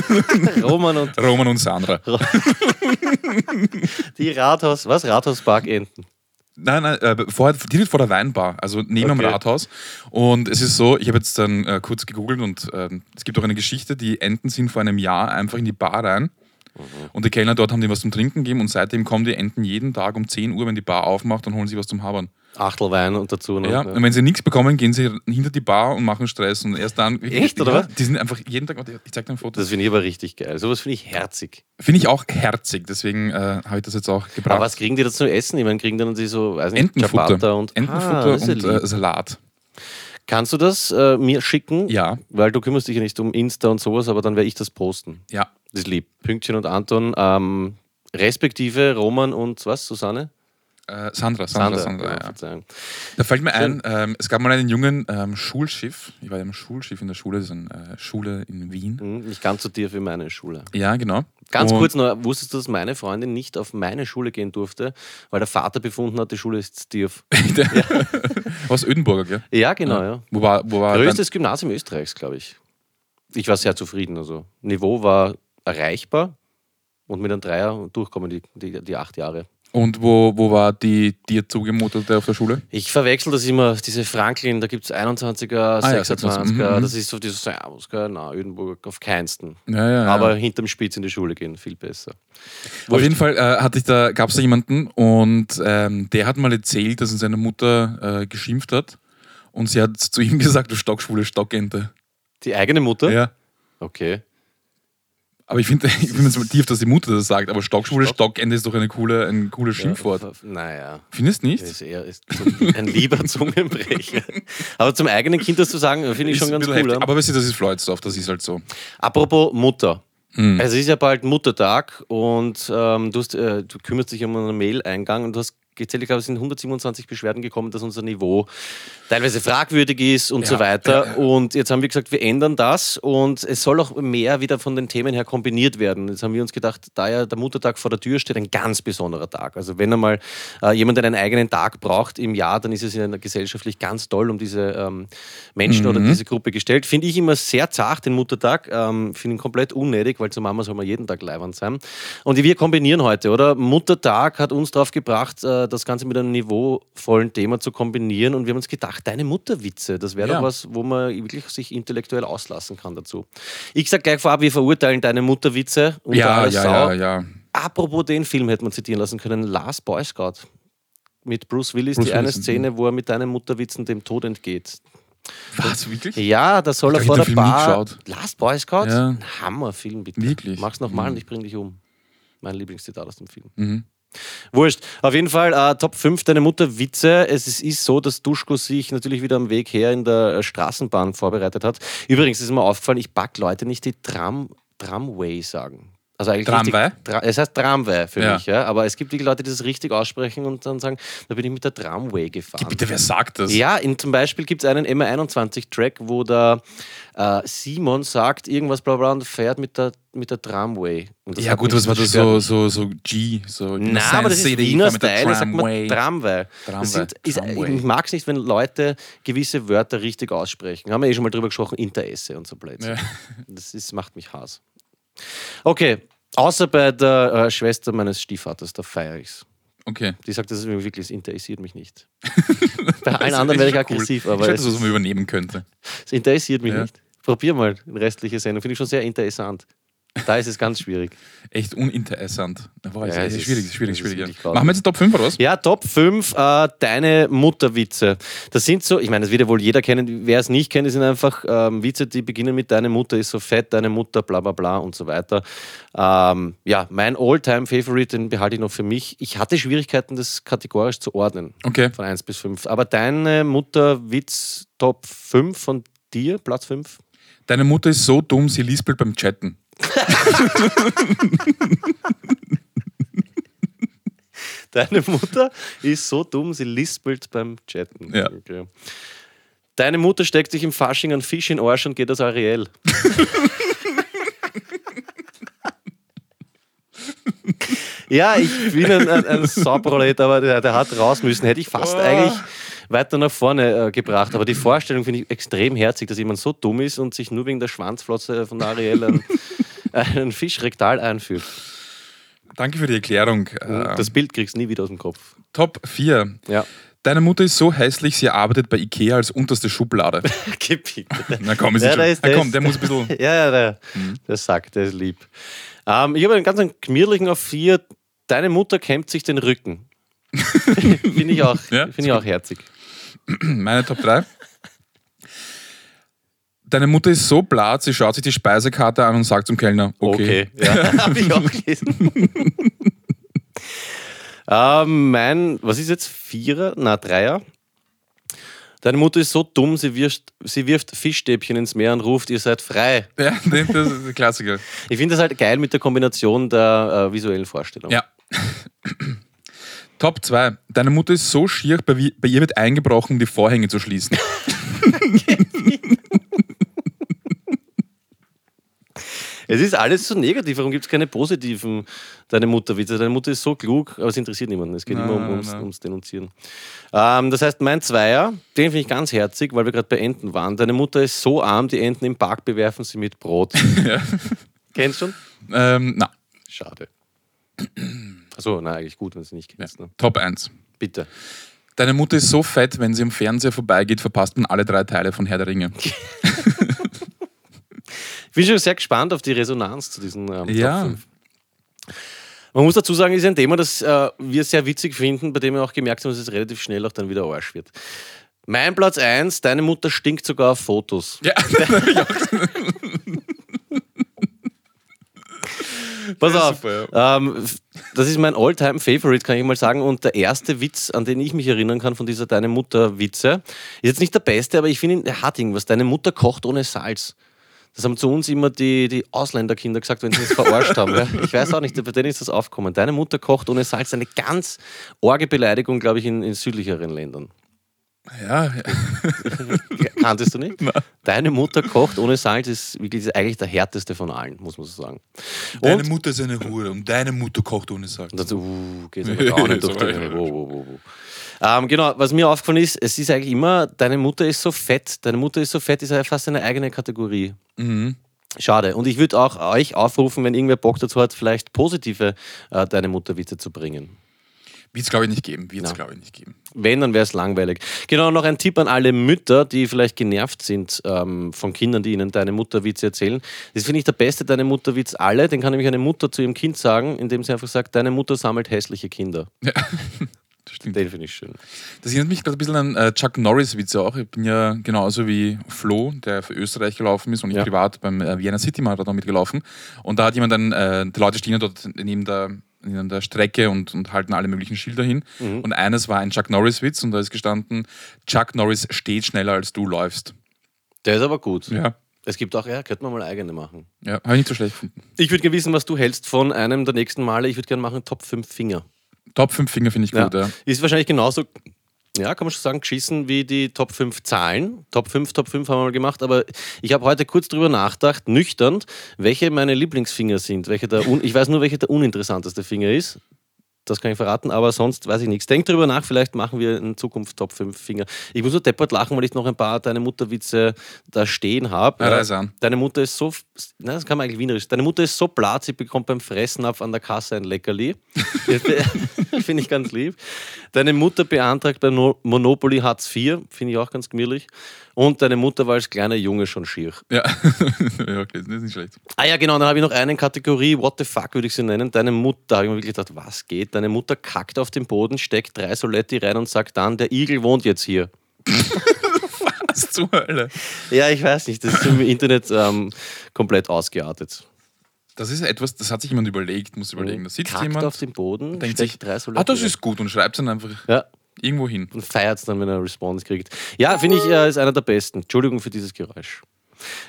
Roman und Roman und Sandra. die Rathaus, was? Rathauspark-Enten. Nein, nein, äh, vor, direkt vor der Weinbar, also neben dem Okay. Rathaus. Und es ist so, ich habe jetzt dann äh, kurz gegoogelt und ähm, es gibt auch eine Geschichte, die Enten sind vor einem Jahr einfach in die Bar rein. Mhm. Und die Kellner dort haben die was zum Trinken gegeben und seitdem kommen die Enten jeden Tag um 10 Uhr, wenn die Bar aufmacht, und holen sie was zum Habern. Achtelwein und dazu noch. Ja, ne? und wenn sie nichts bekommen, gehen sie hinter die Bar und machen Stress und erst dann. Echt, oder ja, was? Die sind einfach jeden Tag, ich zeig dir ein Foto. Das finde ich aber richtig geil. Sowas finde ich herzig. Finde ich auch herzig, deswegen äh, habe ich das jetzt auch gebracht. Aber was kriegen die da zu essen? Ich meine, kriegen dann die so, weiß nicht, Entenfutter. Ciabatta und Entenfutter Ah, ja und äh, Salat. Kannst du das äh, mir schicken? Ja, Weil du kümmerst dich ja nicht um Insta und sowas, aber dann werde ich das posten. ja. Das ist lieb. Pünktchen und Anton, ähm, respektive Roman und was, Susanne? Äh, Sandra, Sandra, Sandra, ja, ja. Verzeihung. Da fällt mir Schön. ein, ähm, es gab mal einen jungen ähm, Schulschiff. Ich war ja im Schulschiff in der Schule, das ist eine äh, Schule in Wien. Hm, Nicht ganz so tief wie meine Schule. Ja, genau. Ganz Und- kurz noch, wusstest du, dass meine Freundin nicht auf meine Schule gehen durfte, weil der Vater befunden hat, die Schule ist tief? Aus Ödenburger, gell? Ja, genau, ja. Wo war, wo war Größtes Gymnasium Österreichs, glaube ich. Ich war sehr zufrieden. Also Niveau war erreichbar und mit einem Dreier durchkommen die, die, die acht Jahre. Und wo, wo war die dir zugemutete auf der Schule? Ich verwechsel das immer, diese Franklin, da gibt es 21er, Ah, ja, 26er, mhm, das ist so dieses Servusger, na, Ödenburg auf keinsten. Ja, ja, Aber hinterm Spitz in die Schule gehen, viel besser. Auf jeden Fall äh, hatte ich da, gab es da jemanden und ähm, der hat mal erzählt, dass ihn seine Mutter äh, geschimpft hat. Und sie hat zu ihm gesagt, du Stockschwule, Stockente. Die eigene Mutter? Ja. Okay. Aber ich finde ich find es mal tief, dass die Mutter das sagt. Aber Stockschwule, Stock- Stockende ist doch eine coole, ein cooles Schimpfwort. Ja, naja. Findest du nicht? Ist eher ist ein lieber Zungenbrecher. Aber zum eigenen Kind das zu sagen, finde ich Ist schon ganz cool. heftig. Aber weißt du, das ist Floridsdorf, das ist halt so. Apropos Mutter. Hm. Es ist ja bald Muttertag und ähm, du, hast, äh, du kümmerst dich um einen Mail-Eingang und du hast gezählt, ich glaube, es sind 127 Beschwerden gekommen, dass unser Niveau teilweise fragwürdig ist und Ja, so weiter. Und jetzt haben wir gesagt, wir ändern das und es soll auch mehr wieder von den Themen her kombiniert werden. Jetzt haben wir uns gedacht, da ja der Muttertag vor der Tür steht, ein ganz besonderer Tag. Also wenn einmal äh, jemand einen eigenen Tag braucht im Jahr, dann ist es in einer gesellschaftlich ganz toll um diese ähm, Menschen oder Mhm. diese Gruppe gestellt. Finde ich immer sehr zart, den Muttertag. Ähm, Finde ihn komplett unnötig, weil zur Mama soll man jeden Tag leibernd sein. Und wir kombinieren heute, oder? Muttertag hat uns darauf gebracht, äh, das Ganze mit einem niveauvollen Thema zu kombinieren. Und wir haben uns gedacht, deine Mutterwitze, das wäre Ja. doch was, wo man wirklich sich intellektuell auslassen kann dazu. Ich sage gleich vorab, wir verurteilen deine Mutterwitze. unter Ja, ja, Sau. ja, ja. Apropos den Film hätte man zitieren lassen können, Last Boy Scout. Mit Bruce Willis, Bruce die eine Willis, Szene, wo er mit deinen Mutterwitzen dem Tod entgeht. Was, wirklich? Ja, da soll Ich er vor der Film Bar. Last Boy Scout? Ja. Ein Hammerfilm, bitte. Wirklich? Mach's nochmal Mhm. und ich bring dich um. Mein Lieblingszitat aus dem Film. Mhm. Wurscht. Auf jeden Fall äh, Top 5 deine Mutter Witze. Es ist, ist so, dass Duschko sich natürlich wieder am Weg her in der äh, Straßenbahn vorbereitet hat. Übrigens ist mir aufgefallen, ich back Leute nicht, die Tram, Tramway sagen. Also eigentlich Tramway? Richtig, Tra es heißt Tramway für Ja. mich, ja. Aber es gibt die Leute, die das richtig aussprechen und dann sagen, da bin ich mit der Tramway gefahren. Bitte, wer sagt das? Ja, in, zum Beispiel gibt es einen MR21-Track, wo der äh, Simon sagt, irgendwas bla bla und fährt mit der, mit der Tramway. Ja, gut, was war das so, so, so G? So Nein, aber das ist Wiener Style, sagt man Tramway. Tramway. Sind, ist, Tramway. ich mag es nicht, wenn Leute gewisse Wörter richtig aussprechen. Haben wir eh schon mal drüber gesprochen, Interesse und so Blödsinn. Ja. Das ist, macht mich Hass. Okay, außer bei der äh, Schwester meines Stiefvaters, da feiere ich's. Okay. Die sagt, das ist mir wirklich, es interessiert mich nicht. bei allen anderen werde ich aggressiv, Cool. aber ich es, weiß, was man übernehmen könnte. es interessiert mich Ja. nicht. Probier mal die restliche Sendung, finde ich schon sehr interessant. Da ist es ganz schwierig. Echt uninteressant. Boah, ist, Ja, ist, es ist- schwierig, ist schwierig, ist schwierig. Ja. grausam. Machen wir jetzt Top 5 oder was? Ja, Top 5, äh, deine Mutterwitze. Das sind so, ich meine, das wird ja wohl jeder kennen. Wer es nicht kennt, das sind einfach ähm, Witze, die beginnen mit deine Mutter ist so fett, deine Mutter, bla bla bla und so weiter. Ähm, ja, mein All-Time-Favorite, den behalte ich noch für mich. Ich hatte Schwierigkeiten, das kategorisch zu ordnen, Okay. von 1 bis 5. Aber deine Mutterwitz Top 5 von dir, Platz 5? Deine Mutter ist so dumm, sie lispelt beim Chatten. Deine Mutter ist so dumm, sie lispelt beim Chatten. Ja. Okay. Deine Mutter steckt sich im Fasching einen Fisch in den Arsch und geht als Ariel. ja, ich bin ein, ein, ein Sauprolet, aber der, der hat raus müssen. Hätte ich fast Oh. eigentlich weiter nach vorne äh, gebracht. Aber die Vorstellung finde ich extrem herzig, dass jemand so dumm ist und sich nur wegen der Schwanzflotze von Ariel einen, einen Fisch rektal einführt. Danke für die Erklärung. Äh, Das Bild kriegst du nie wieder aus dem Kopf. Top 4. Ja. Deine Mutter ist so hässlich, sie arbeitet bei Ikea als unterste Schublade. Na komm, ist Ja, der ist- Na der komm, ist- der muss ein bisschen. Ja, ja, der, der sagt, der ist lieb. Ähm, ich habe einen ganz gemütlichen auf vier. Deine Mutter kämmt sich den Rücken. Finde ich, auch, Ja, find ich auch herzig. Meine Top 3. Deine Mutter ist so blatt, sie schaut sich die Speisekarte an und sagt zum Kellner, okay. Ja, habe ich auch gelesen. ähm, mein, was ist jetzt? Vierer? Na, Dreier. Deine Mutter ist so dumm, sie wirft, sie wirft Fischstäbchen ins Meer und ruft, ihr seid frei. Ja, das ist der Klassiker. Ich finde das halt geil mit der Kombination der äh, visuellen Vorstellung. Ja. Top 2. Deine Mutter ist so schier, bei, bei ihr wird eingebrochen, um die Vorhänge zu schließen. Es ist alles so negativ, warum gibt es keine positiven Deine Mutter-Witze? Deine Mutter ist so klug, aber es interessiert niemanden. Es geht Nein, immer um, ums, ums Denunzieren. Ähm, das heißt, mein Zweier, den finde ich ganz herzig, weil wir gerade bei Enten waren. Deine Mutter ist so arm, die Enten im Park bewerfen sie mit Brot. ja. Kennst du schon? ähm, na, Schade. Achso, nein, eigentlich gut, wenn du es nicht kennst. Ne? Top 1. Bitte. Deine Mutter ist so fett, wenn sie am Fernseher vorbeigeht, verpasst man alle drei Teile von Herr der Ringe. Ich bin schon sehr gespannt auf die Resonanz zu diesen ähm, Ja. Top 5. Man muss dazu sagen, es ist ein Thema, das äh, wir sehr witzig finden, bei dem wir auch gemerkt haben, dass es relativ schnell auch dann wieder Arsch wird. Mein Platz 1, deine Mutter stinkt sogar auf Fotos. Ja, Pass Ja, auf. super, ähm, f- das ist mein Alltime favorite kann ich mal sagen. Und der erste Witz, an den ich mich erinnern kann von dieser Deine Mutter-Witze, ist jetzt nicht der beste, aber ich finde, ihn- er hat irgendwas. Deine Mutter kocht ohne Salz. Das haben zu uns immer die, die Ausländerkinder gesagt, wenn sie uns verarscht haben. Ja? Ich weiß auch nicht, bei denen ist das aufgekommen. Deine Mutter kocht ohne Salz. Eine ganz orge Beleidigung, glaube ich, in, in südlicheren Ländern. ja, ja. Kanntest du nicht? Deine Mutter kocht ohne Salz ist wirklich eigentlich der härteste von allen, muss man so sagen. Deine Und- Mutter ist eine Hure und deine Mutter kocht ohne Salz. Und dann so, uh, geht aber gar nicht durch die ja. wo, wo, wo, wo. Ähm, Genau, was mir aufgefallen ist, es ist eigentlich immer, deine Mutter ist so fett, deine Mutter ist so fett, ist ja fast eine eigene Kategorie. Mhm. Schade. Und ich würde auch euch aufrufen, wenn irgendwer Bock dazu hat, vielleicht positive äh, Deine Mutter-Witze zu bringen. Wird es, glaube ich, nicht geben. Wird es, glaube ich, nicht geben. Wenn, dann wäre es langweilig. Genau, noch ein Tipp an alle Mütter, die vielleicht genervt sind ähm, von Kindern, die ihnen deine Mutterwitze erzählen. Das finde ich der beste deine Mutterwitz alle. Den kann nämlich eine Mutter zu ihrem Kind sagen, indem sie einfach sagt, deine Mutter sammelt hässliche Kinder. Ja. Das stimmt. Den finde ich schön. Das erinnert mich gerade ein bisschen an äh, Chuck Norris-Witze auch. Ich bin ja genauso wie Flo, der für Österreich gelaufen ist und ich Ja. privat beim äh, Vienna City Marathon mitgelaufen. Und da hat jemand dann, äh, die Leute stehen ja dort neben der, neben der Strecke und, und halten alle möglichen Schilder hin. Mhm. Und eines war ein Chuck Norris-Witz und da ist gestanden: Chuck Norris steht schneller als du läufst. Der ist aber gut. Ja, Es gibt auch, ja, könnte man mal eigene machen. ja habe ich nicht so schlecht gefunden. Ich würde gerne wissen, was du hältst von einem der nächsten Male. Ich würde gerne machen Top 5 Finger. Top 5 Finger finde ich gut. Ja. Ist wahrscheinlich genauso, ja, kann man schon sagen, geschissen wie die Top 5 Zahlen. Top 5, Top 5 haben wir mal gemacht, aber ich habe heute kurz drüber nachgedacht, nüchtern, welche meine Lieblingsfinger sind. Welche der ich weiß nur, welcher der uninteressanteste Finger ist. Das kann ich verraten, aber sonst weiß ich nichts. Denk drüber nach, vielleicht machen wir in Zukunft Top 5 Finger. Ich muss nur deppert lachen, weil ich noch ein paar deine Mutterwitze da stehen habe. Ja, an. Deine Mutter ist so, na, das kann man eigentlich wienerisch. Deine Mutter ist so blatt, sie bekommt beim Fressnapf an der Kasse ein Leckerli. finde ich ganz lieb. Deine Mutter beantragt bei No- Monopoly Hartz IV, finde ich auch ganz gemütlich. Und deine Mutter war als kleiner Junge schon schier. Ja. ja, okay, das ist nicht schlecht. Ah ja, genau, dann habe ich noch eine Kategorie, what the fuck würde ich sie nennen. Deine Mutter, da habe ich mir wirklich gedacht, was geht? Deine Mutter kackt auf den Boden, steckt drei Soletti rein und sagt dann, der Igel wohnt jetzt hier. Was zur Hölle? Ja, ich weiß nicht, das ist im Internet ähm, komplett ausgeartet. Das ist etwas, das hat sich jemand überlegt, muss überlegen. Da sitzt Kackt jemand, auf den Boden, denkt steckt sich, drei Soletti ah, das rein. ist gut und schreibt es dann einfach Ja, irgendwo hin. und feiert es dann, wenn er eine Response kriegt. Ja, finde ich, äh, ist einer der besten. Entschuldigung für dieses Geräusch.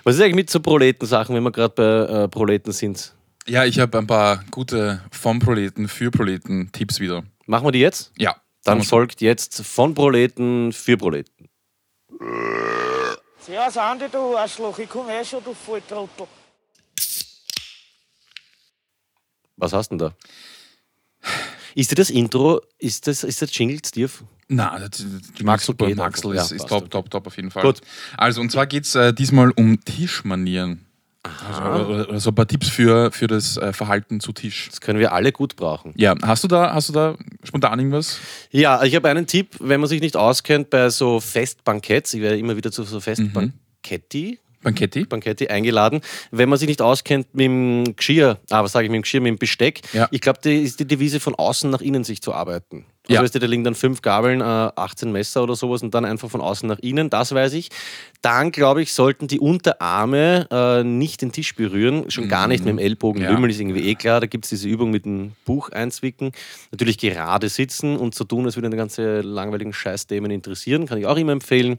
Was ist eigentlich mit so Proletensachen, wenn wir gerade bei äh, Proleten sind? Ja, ich habe ein paar gute vom Proleten für Proleten Tipps wieder. Machen wir die jetzt? Ja, Dann folgt jetzt von Proleten für Proleten. Servus Andi, du Arschloch, ich komm eh schon, du Volltrottel. Was hast du denn da? Ist dir das Intro, ist das, ist das Jingle stief? Na, das, die Maxl einfach. ist, Ja, ist top, top, top auf jeden Fall. Gut. Also, und zwar geht es äh, diesmal um Tischmanieren. Also, oder, oder so ein paar Tipps für, für das äh, Verhalten zu Tisch. Das können wir alle gut brauchen. Ja, hast du da, hast du da spontan irgendwas? Ja, ich habe einen Tipp, wenn man sich nicht auskennt bei so Festbanketts, ich werde immer wieder zu so Festbanketti, Banketti? Banketti eingeladen. Wenn man sich nicht auskennt mit dem Geschirr, ah, was sage ich mit dem Geschirr, mit dem Besteck, Ja. ich glaube, die ist die Devise von außen nach innen sich zu arbeiten. Also Ja. weißt du, da liegen dann fünf Gabeln, äh, 18 Messer oder sowas und dann einfach von außen nach innen, das weiß ich. Dann, glaube ich, sollten die Unterarme äh, nicht den Tisch berühren, schon gar nicht mit dem Ellbogen Ja. lümmeln, ist irgendwie eh klar. Da gibt es diese Übung mit dem Buch einzwicken. Natürlich gerade sitzen und so tun, als würden die ganze langweiligen Scheißthemen interessieren, kann ich auch immer empfehlen.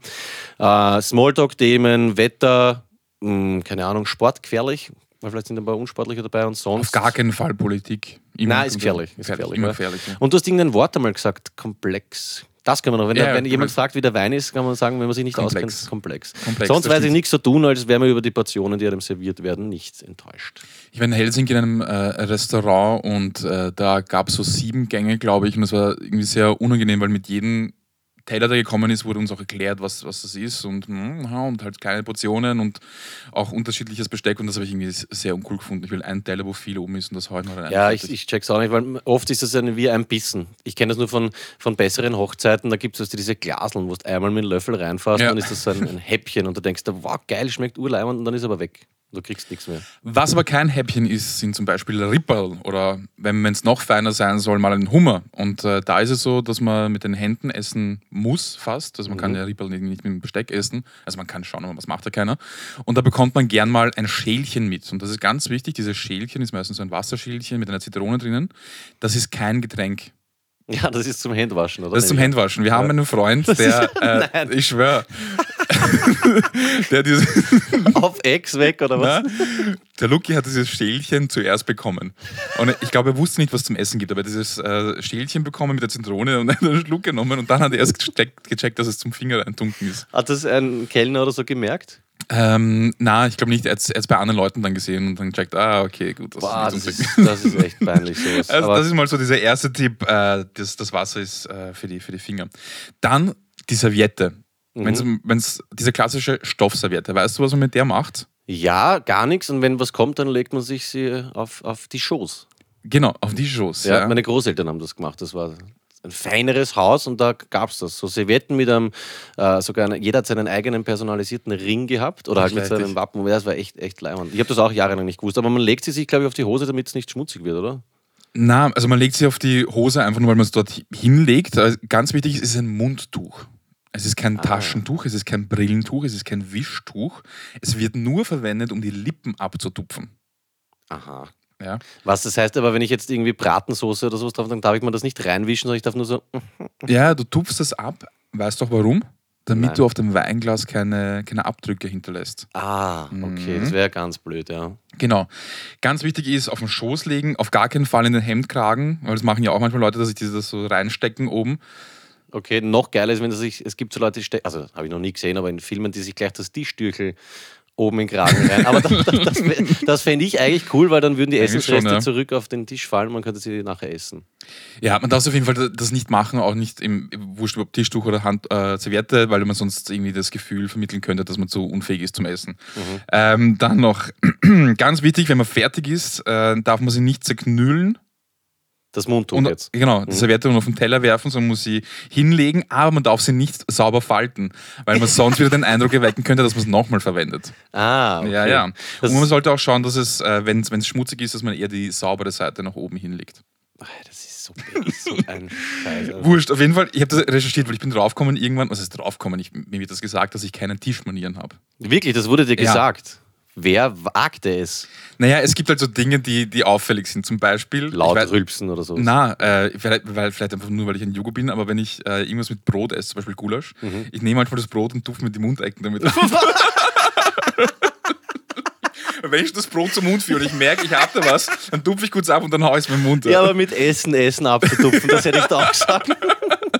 Äh, Smalltalk-Themen, Wetter, mh, keine Ahnung, Sport gefährlich, weil vielleicht sind ein paar unsportliche dabei und sonst. Auf gar keinen Fall Politik. Immer Nein, ist gefährlich. Ist gefährlich, immer gefährlich. Ja. Und du hast irgendein Wort einmal gesagt, komplex. Das können wir noch. Wenn, Ja, wenn ja, jemand fragt, wie der Wein ist, kann man sagen, wenn man sich nicht Komplex. auskennt, komplex. Komplex, Sonst weiß ich nichts so tun, als wäre man über die Portionen, die einem serviert werden, nicht enttäuscht. Ich war in Helsinki in einem äh, Restaurant und äh, da gab es so sieben Gänge, glaube ich, und das war irgendwie sehr unangenehm, weil mit jedem Teller, der gekommen ist, wurde uns auch erklärt, was, was das ist und, ja, und halt kleine Portionen und auch unterschiedliches Besteck und das habe ich irgendwie sehr uncool gefunden. Ich will einen Teller, wo viel oben ist und das heute mal rein. Ja, ich, ich check's auch nicht, weil oft ist das ja wie ein Bissen. Ich kenne das nur von, von besseren Hochzeiten, da gibt es diese Glaseln, wo du einmal mit dem Löffel reinfasst, Ja. dann ist das so ein, ein Häppchen und du denkst, wow, geil, schmeckt urleimend und dann ist er aber weg. Du kriegst nichts mehr. Was aber kein Häppchen ist, sind zum Beispiel Ripperl oder wenn es noch feiner sein soll, mal ein Hummer. Und äh, da ist es so, dass man mit den Händen essen muss fast. Also man kann ja Ripperl nicht, nicht mit dem Besteck essen. Also man kann schauen, aber das macht ja keiner. Und da bekommt man gern mal ein Schälchen mit. Und das ist ganz wichtig. Dieses Schälchen ist meistens so ein Wasserschälchen mit einer Zitrone drinnen. Das ist kein Getränk. Ja, das ist zum Händwaschen, oder? Das ist zum Händwaschen. Wir haben einen Freund, der, äh, ich schwöre, der diese, Auf Ex weg, oder was? Na, der Lucky hat dieses Schälchen zuerst bekommen. Und ich glaube, er wusste nicht, was zum Essen gibt, aber er hat dieses äh, Schälchen bekommen mit der Zitrone und einen Schluck genommen und dann hat er erst gecheckt, gecheckt dass es zum Finger reintunken ist. Hat das ein Kellner oder so gemerkt? Ähm, na, ich glaube nicht. Er hat es bei anderen Leuten dann gesehen und dann gecheckt, ah, okay, gut. Das Boah, ist das ist, das ist echt peinlich sowas. also, das ist mal so dieser erste Tipp, äh, das, das Wasser ist äh, für, die, für die Finger. Dann die Serviette. Mhm. Wenn's, wenn's, diese klassische Stoffserviette, weißt du, was man mit der macht? ja, gar nichts. Und wenn was kommt, dann legt man sich sie auf, auf die Schoß. Genau, auf die Schoß. Ja, Ja, Meine Großeltern haben das gemacht. Das war ein feineres Haus und da gab es das. So Servietten mit einem, äh, sogar jeder hat seinen eigenen personalisierten Ring gehabt oder halt mit seinem Wappen. Das war echt, echt leimend. Ich habe das auch jahrelang nicht gewusst, aber man legt sie sich, glaube ich, auf die Hose, damit es nicht schmutzig wird, oder? Na, also man legt sie auf die Hose einfach nur, weil man es dort hinlegt. Also Ganz wichtig ist, es ist ein Mundtuch. Es ist kein Ah. Taschentuch, es ist kein Brillentuch, es ist kein Wischtuch. Es wird nur verwendet, um die Lippen abzutupfen. Aha. Ja? Was das heißt aber, wenn ich jetzt irgendwie Bratensoße oder sowas drauf, dann darf ich mir das nicht reinwischen, sondern ich darf nur so. ja, du tupfst das ab. Weißt du auch warum? Damit Nein. du auf dem Weinglas keine, keine Abdrücke hinterlässt. Ah, okay, Mhm. das wäre ganz blöd, ja. Genau. Ganz wichtig ist, auf den Schoß legen, auf gar keinen Fall in den Hemdkragen, weil das machen ja auch manchmal Leute, dass sich das so reinstecken oben. Okay, noch geiler ist, wenn das sich, es gibt so Leute, die also habe ich noch nie gesehen, aber in Filmen, die sich gleich das Tischtürchel oben in den Kragen rein. Aber das, das, das, das fände ich eigentlich cool, weil dann würden die Eigentlich Essensreste schon, ja. zurück auf den Tisch fallen, man könnte sie nachher essen. Ja, man darf auf jeden Fall das nicht machen, auch nicht im wurscht ob Tischtuch oder Hand, äh, Serviette, weil man sonst irgendwie das Gefühl vermitteln könnte, dass man zu unfähig ist zum Essen. Ähm, dann noch ganz wichtig, wenn man fertig ist, äh, darf man sie nicht zerknüllen Das Mundtuch und jetzt. genau die Serviette nur auf den Teller werfen, sondern muss sie hinlegen, aber man darf sie nicht sauber falten, weil man sonst wieder den Eindruck erwecken könnte, dass man es nochmal verwendet. Ah, okay. Ja, ja. Das, und man sollte auch schauen, dass es, äh, wenn es schmutzig ist, dass man eher die saubere Seite nach oben hinlegt. Ah, das ist so, so ein Scheiß. Also. Wurscht, auf jeden Fall, ich habe das recherchiert, weil ich bin draufgekommen irgendwann, was ist draufgekommen? Ich, mir wird das gesagt, dass ich keine Tischmanieren habe. Wirklich, das wurde dir Ja. gesagt. Wer wagte es? Naja, es gibt halt so Dinge, die, die auffällig sind. Zum Beispiel. Laut weiß- rülpsen oder so. Na, äh, vielleicht, weil, vielleicht einfach nur, weil ich ein Jugo bin, aber wenn ich äh, irgendwas mit Brot esse, zum Beispiel Gulasch, Mhm. ich nehme manchmal das Brot und tupfe mir die Mundecken damit. wenn ich das Brot zum Mund führe und ich merke, ich habe da was, dann tupfe ich kurz ab und dann haue ich es mit dem Mund. Ja, aber mit Essen, Essen abzutupfen, das hätte ich da auch gesagt.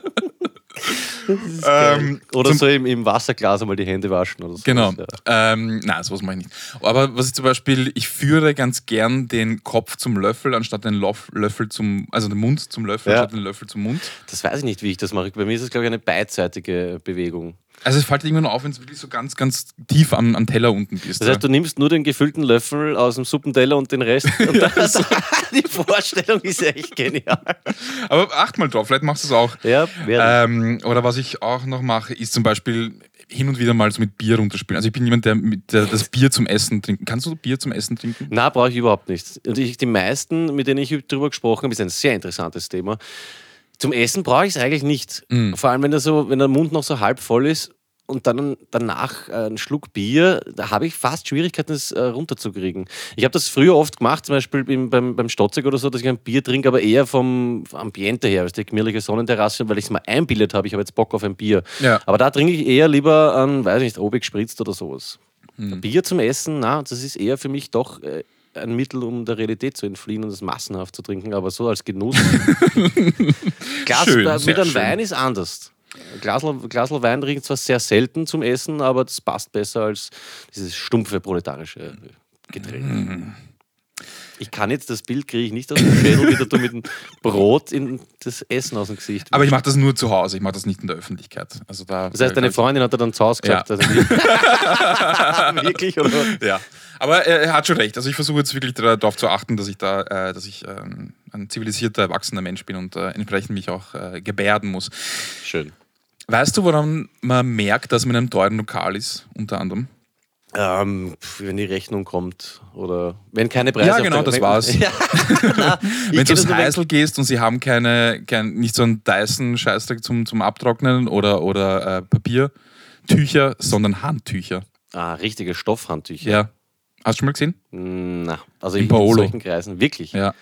Ähm, oder zum- so im, im Wasserglas einmal die Hände waschen oder so. Genau. Ja. Ähm, nein, sowas mache ich nicht. Aber was ich zum Beispiel, ich führe ganz gern den Kopf zum Löffel, anstatt den Löffel zum, also den Mund zum Löffel, Ja. anstatt den Löffel zum Mund. Das weiß ich nicht, wie ich das mache. Bei mir ist es, glaube ich, eine beidseitige Bewegung. Also es fällt irgendwann nur auf, wenn es wirklich so ganz, ganz tief am, am Teller unten bist. Das heißt, du nimmst nur den gefüllten Löffel aus dem Suppenteller und den Rest. Und das, die Vorstellung ist echt genial. Aber acht mal drauf, vielleicht machst du es auch. Ja, Ähm, oder was ich auch noch mache, ist zum Beispiel hin und wieder mal so mit Bier runterspielen. Also ich bin jemand, der, mit, der das Bier zum Essen trinken. Kannst du Bier zum Essen trinken? Na, brauche ich überhaupt nicht. Und ich, die meisten, mit denen ich darüber gesprochen habe, ist ein sehr interessantes Thema. Zum Essen brauche ich es eigentlich nicht. Mm. Vor allem, wenn der, so, wenn der Mund noch so halb voll ist und dann danach ein Schluck Bier, da habe ich fast Schwierigkeiten, das äh, runterzukriegen. Ich habe das früher oft gemacht, zum Beispiel beim, beim, beim Stotzig oder so, dass ich ein Bier trinke, aber eher vom Ambiente her, als die gemütliche Sonnenterrasse, weil ich es mal einbildet habe, ich habe jetzt Bock auf ein Bier. Ja. Aber da trinke ich eher lieber an, weiß nicht, Obig gespritzt oder sowas. Hm. Bier zum Essen, na, das ist eher für mich doch äh, ein Mittel, um der Realität zu entfliehen und es massenhaft zu trinken, aber so als Genuss. Glas Schön, äh, mit einem schön. Wein ist anders. Glasl, Glasl Wein trinke ich zwar sehr selten zum Essen, aber das passt besser als dieses stumpfe proletarische Getränk. Ich kann jetzt das Bild kriege ich nicht aus dem Schädel, wie du mit dem Brot in das Essen aus dem Gesicht. Aber ich mache das nur zu Hause, ich mache das nicht in der Öffentlichkeit. Also da, das heißt, deine Freundin hat er dann zu Hause gesagt. Ja. Also, wirklich, oder? Ja. Aber er, er hat schon recht. Also ich versuche jetzt wirklich darauf zu achten, dass ich da, äh, dass ich ähm, ein zivilisierter, erwachsener Mensch bin und äh, entsprechend mich auch äh, gebärden muss. Schön. Weißt du, woran man merkt, dass man in einem teuren Lokal ist, unter anderem? Ähm, wenn die Rechnung kommt oder wenn keine Preise. Ja, genau, das war's. Ja. Na, Wenn du wenn- Heisel gehst und sie haben keine, kein, nicht so einen Dyson-Scheißdreck zum, zum Abtrocknen oder, oder äh, Papiertücher, sondern Handtücher. Ah, richtige Stoffhandtücher. Ja. Hast du schon mal gesehen? Na, also in Paolo. solchen Kreisen. Wirklich. Ja.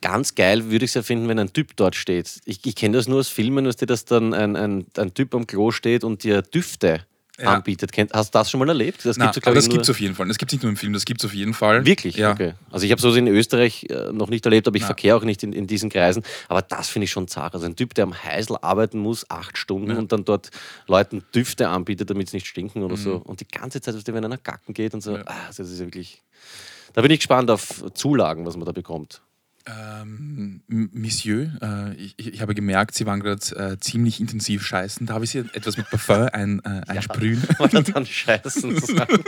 Ganz geil würde ich es ja finden, wenn ein Typ dort steht. Ich, ich kenne das nur aus Filmen, dass dir das dann ein, ein, ein Typ am Klo steht und dir Düfte Ja. anbietet. Hast du das schon mal erlebt? Das ja, gibt es auf jeden Fall. Das gibt es nicht nur im Film, das gibt es auf jeden Fall. Wirklich? Ja. Okay. Also ich habe sowas in Österreich äh, noch nicht erlebt, aber ich verkehre auch nicht in, in diesen Kreisen. Aber das finde ich schon zart. Also ein Typ, der am Heisel arbeiten muss, acht Stunden und dann dort Leuten Düfte anbietet, damit sie nicht stinken oder so. Und die ganze Zeit, wenn einer gacken geht und so, Mhm. Ja. ah, das ist ja wirklich... Da bin ich gespannt auf Zulagen, was man da bekommt. Ähm, Monsieur, äh, ich, ich habe gemerkt, Sie waren gerade äh, ziemlich intensiv scheißen. Darf ich Sie etwas mit Parfum ein, äh, einsprühen? Er dann scheißen sagen.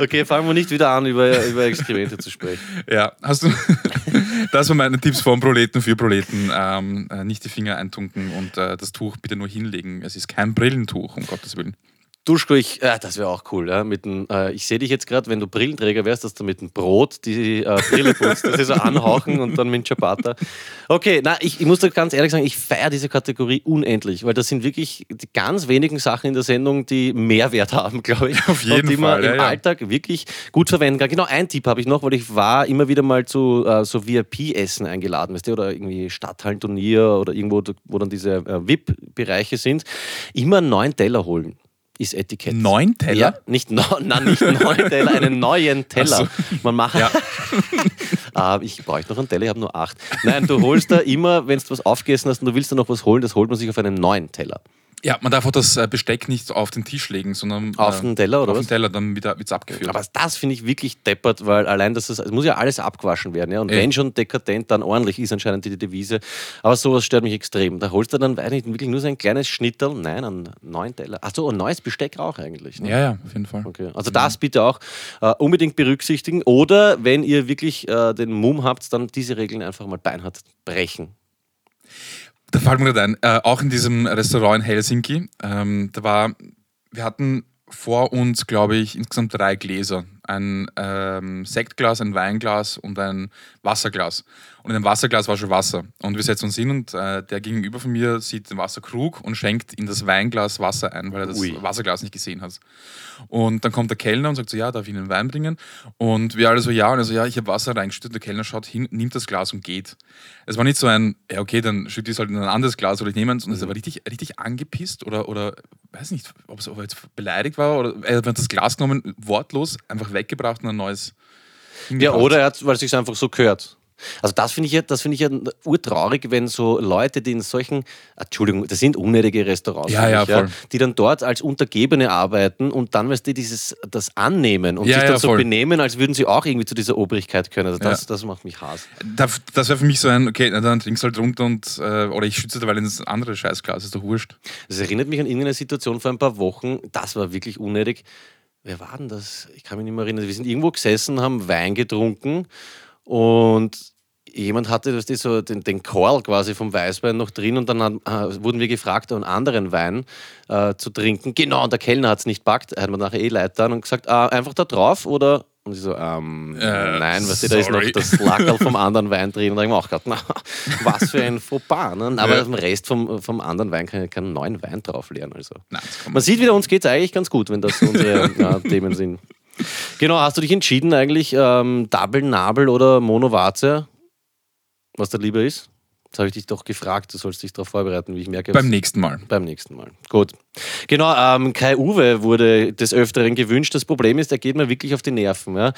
Okay, fangen wir nicht wieder an, über, über Exkremente zu sprechen. Ja, hast du. das waren meine Tipps von Proleten für Proleten. Ähm, äh, nicht die Finger eintunken und äh, das Tuch bitte nur hinlegen. Es ist kein Brillentuch, um Gottes Willen. Duschko, ich, äh, das wäre auch cool. Ja? Mit dem, äh, ich sehe dich jetzt gerade, wenn du Brillenträger wärst, dass du mit dem Brot die äh, Brille putzt, dass sie so anhauchen und dann mit Ciabatta. Okay, na, ich, ich muss da ganz ehrlich sagen, ich feiere diese Kategorie unendlich, weil das sind wirklich die ganz wenigen Sachen in der Sendung, die Mehrwert haben, glaube ich. Auf jeden und die man Fall, ja, im ja. Alltag wirklich gut verwenden kann. Genau, einen Tipp habe ich noch, weil ich war immer wieder mal zu äh, so VIP-Essen eingeladen, weißt du, oder irgendwie Stadthallenturnier oder irgendwo, wo dann diese äh, VIP-Bereiche sind. Immer einen neuen Teller holen. Ist Etikett. Neun Teller? Ja, nicht, no, nein, nicht neun Teller, einen neuen Teller. Man macht. Ja. Ah, ich brauche noch einen Teller, ich habe nur acht. Nein, du holst da immer, wenn du was aufgegessen hast und du willst da noch was holen, das holt man sich auf einen neuen Teller. Ja, man darf auch das äh, Besteck nicht auf den Tisch legen, sondern Auf äh, den Teller, oder auf was? den Teller, dann wieder wird's abgeführt. Aber das finde ich wirklich deppert, weil allein das ist, es muss ja alles abgewaschen werden. Ja? Und Ey. wenn schon dekadent, dann ordentlich ist anscheinend die Devise. Aber sowas stört mich extrem. Da holst du dann, weiß ich nicht, wirklich nur so ein kleines Schnittel, nein, einen neuen Teller. Achso, ein neues Besteck auch eigentlich. Ne? ja, ja, auf jeden Fall. Okay. Also das bitte auch äh, unbedingt berücksichtigen. Oder wenn ihr wirklich äh, den Mumm habt, dann diese Regeln einfach mal beinhart brechen. Da fällt mir gerade ein, äh, auch in diesem Restaurant in Helsinki, ähm, da war, wir hatten vor uns, glaube ich, insgesamt drei Gläser. Ein ähm, Sektglas, ein Weinglas und ein Wasserglas. Und in dem Wasserglas war schon Wasser. Und wir setzen uns hin und äh, der gegenüber von mir sieht den Wasserkrug und schenkt in das Weinglas Wasser ein, weil er das Ui. Wasserglas nicht gesehen hat. Und dann kommt der Kellner und sagt so, ja, darf ich Ihnen Wein bringen? Und wir alle so, ja. Und er so, ja, ich habe Wasser reingeschüttet. Der Kellner schaut hin, nimmt das Glas und geht. Es war nicht so ein, ja, okay, dann schütte ich es halt in ein anderes Glas oder ich nehme eins. Und er war richtig, richtig angepisst oder, oder weiß nicht, ob es er jetzt beleidigt war oder er hat das Glas genommen, wortlos, einfach weggebracht und ein neues. Ja, oder er hat, weil es sich einfach so gehört. Also das finde ich ja, das finde ich ja urtraurig, wenn so Leute, die in solchen, Entschuldigung, das sind unnötige Restaurants, Ja, ja, voll. die dann dort als Untergebene arbeiten und dann, weißt du, dieses, das annehmen und Ja, sich dann ja, so voll. benehmen, als würden sie auch irgendwie zu dieser Obrigkeit können. Also das, Ja. das macht mich Hass. Da- Das wäre für mich so ein, okay, na, dann trinkst du halt runter und, äh, oder ich schütze dabei in das andere Scheißglas, ist doch wurscht. Das erinnert mich an irgendeine Situation vor ein paar Wochen. Das war wirklich unnötig. Wer war denn das? Ich kann mich nicht mehr erinnern. Wir sind irgendwo gesessen, haben Wein getrunken und jemand hatte das, so den, den Korl quasi vom Weißwein noch drin und dann hat, äh, wurden wir gefragt, einen anderen Wein äh, zu trinken. Genau, und der Kellner hat es nicht packt. Hat mir nachher eh leid dann und gesagt, äh, einfach da drauf oder. Und ich so, ähm, Äh, nein, du, da ist noch das Lackerl vom anderen Wein drin. Und da habe ich mir auch gedacht, na, was für ein Fauxpas. Ne? Aber Ja. am Rest vom, vom anderen Wein kann ich keinen neuen Wein drauf leeren. Also. Kann Man sieht wieder, uns geht es eigentlich ganz gut, wenn das unsere ja, Themen sind. Genau, hast du dich entschieden eigentlich, ähm, Double Nabel oder Monovaze, was da lieber ist? Das habe ich dich doch gefragt, du sollst dich darauf vorbereiten, wie ich merke. Beim nächsten Mal. Beim nächsten Mal. Gut. Genau, ähm, Kai Uwe wurde des Öfteren gewünscht. Das Problem ist, er geht mir wirklich auf die Nerven. Ja.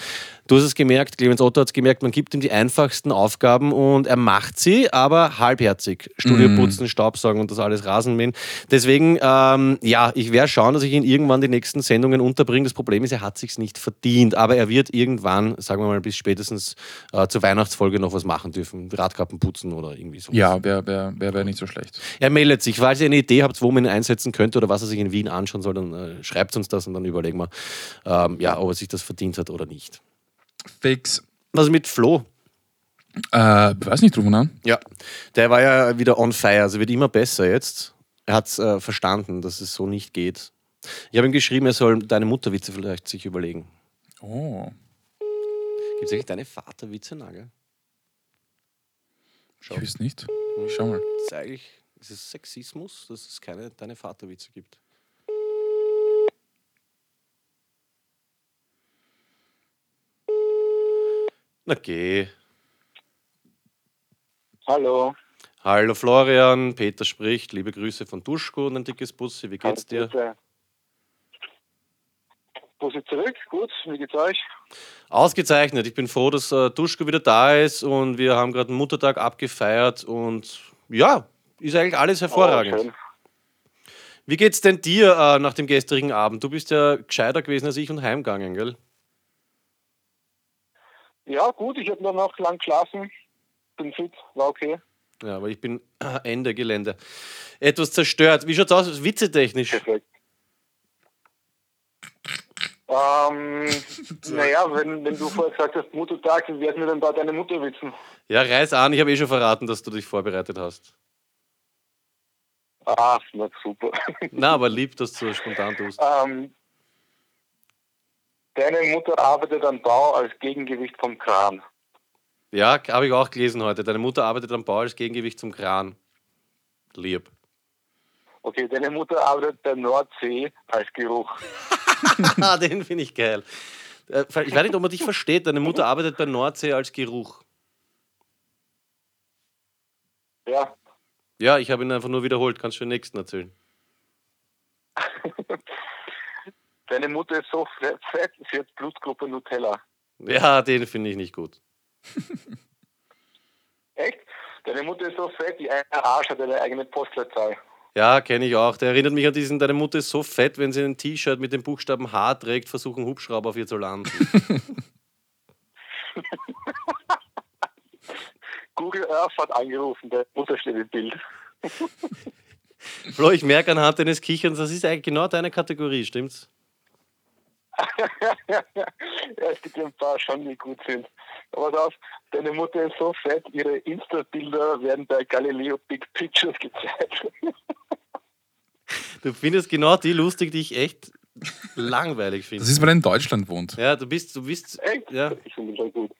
Du hast es gemerkt, Clemens Otto hat es gemerkt, man gibt ihm die einfachsten Aufgaben und er macht sie, aber halbherzig. Studio Mhm. putzen, Staubsaugen und das alles Rasenmähen. Deswegen, ähm, ja, ich werde schauen, dass ich ihn irgendwann die nächsten Sendungen unterbringe. Das Problem ist, er hat sich's nicht verdient, aber er wird irgendwann, sagen wir mal, bis spätestens äh, zur Weihnachtsfolge noch was machen dürfen. Radkappen putzen oder irgendwie so. Ja, wäre wär, wär, wär nicht so schlecht. Er meldet sich. Falls ihr eine Idee habt, wo man ihn einsetzen könnte oder was er sich in Wien anschauen soll, dann äh, schreibt uns das und dann überlegen wir, ähm, ja, ob er sich das verdient hat oder nicht. Fix. Was ist mit Flo? Äh, weiß nicht, rufen an. Ja, der war ja wieder on fire, also wird immer besser jetzt. Er hat äh, verstanden, dass es so nicht geht. Ich habe ihm geschrieben, er soll deine Mutterwitze vielleicht sich überlegen. Oh. Gibt es eigentlich deine Vaterwitze, Nagel? Ich wüsste nicht. Schau mal. Das ist eigentlich ist es Sexismus, dass es keine deine Vaterwitze gibt. Na geh. Hallo. Hallo Florian, Peter spricht. Liebe Grüße von Duschko und ein dickes Bussi. Wie geht's dir? Bitte. Bussi zurück. Gut, wie geht's euch? Ausgezeichnet. Ich bin froh, dass äh, Duschko wieder da ist und wir haben gerade einen Muttertag abgefeiert und ja, ist eigentlich alles hervorragend. Oh, schön. Wie geht's denn dir äh, nach dem gestrigen Abend? Du bist ja gescheiter gewesen als ich und heimgegangen, gell? Ja, gut, ich habe nur noch lang geschlafen. Bin fit, war okay. Ja, aber ich bin Ende Gelände. Etwas zerstört. Wie schaut's aus, witzetechnisch? Perfekt. Ähm, naja, wenn, wenn du vorher gesagt hast, Muttertag, wie werden wir denn da deine Mutter witzen? Ja, reiß an. Ich habe eh schon verraten, dass du dich vorbereitet hast. Ah, na super. Na, aber lieb, dass du so spontan tust. ähm, deine Mutter arbeitet am Bau als Gegengewicht vom Kran. Ja, habe ich auch gelesen heute. Deine Mutter arbeitet am Bau als Gegengewicht zum Kran. Lieb. Okay, deine Mutter arbeitet bei Nordsee als Geruch. Ah, den finde ich geil. Äh, Ich weiß nicht, ob man dich versteht. Deine Mutter arbeitet bei Nordsee als Geruch. Ja, Ja, ich habe ihn einfach nur wiederholt. Kannst du den nächsten erzählen? deine Mutter ist so fe- fett, sie hat Blutgruppe Nutella. Ja, den finde ich nicht gut. Echt? Deine Mutter ist so fett, die Arsch hat eine eigene Postleitzahl. Ja, kenne ich auch. Der erinnert mich an diesen, deine Mutter ist so fett, wenn sie ein T-Shirt mit dem Buchstaben H trägt, versuchen Hubschrauber auf ihr zu landen. Google Earth hat angerufen, der Mutter steht im Bild. Flo, ich merke anhand deines Kicherns, das ist eigentlich genau deine Kategorie, stimmt's? ja, es gibt ein paar schon, die gut sind. Aber auf, deine Mutter ist so fett, ihre Insta-Bilder werden bei Galileo Big Pictures gezeigt. Du findest genau die lustig, die ich echt langweilig finde. Das ist, weil er in Deutschland wohnt. Ja, du bist, du bist, Echt? ja. Ich finde schon gut.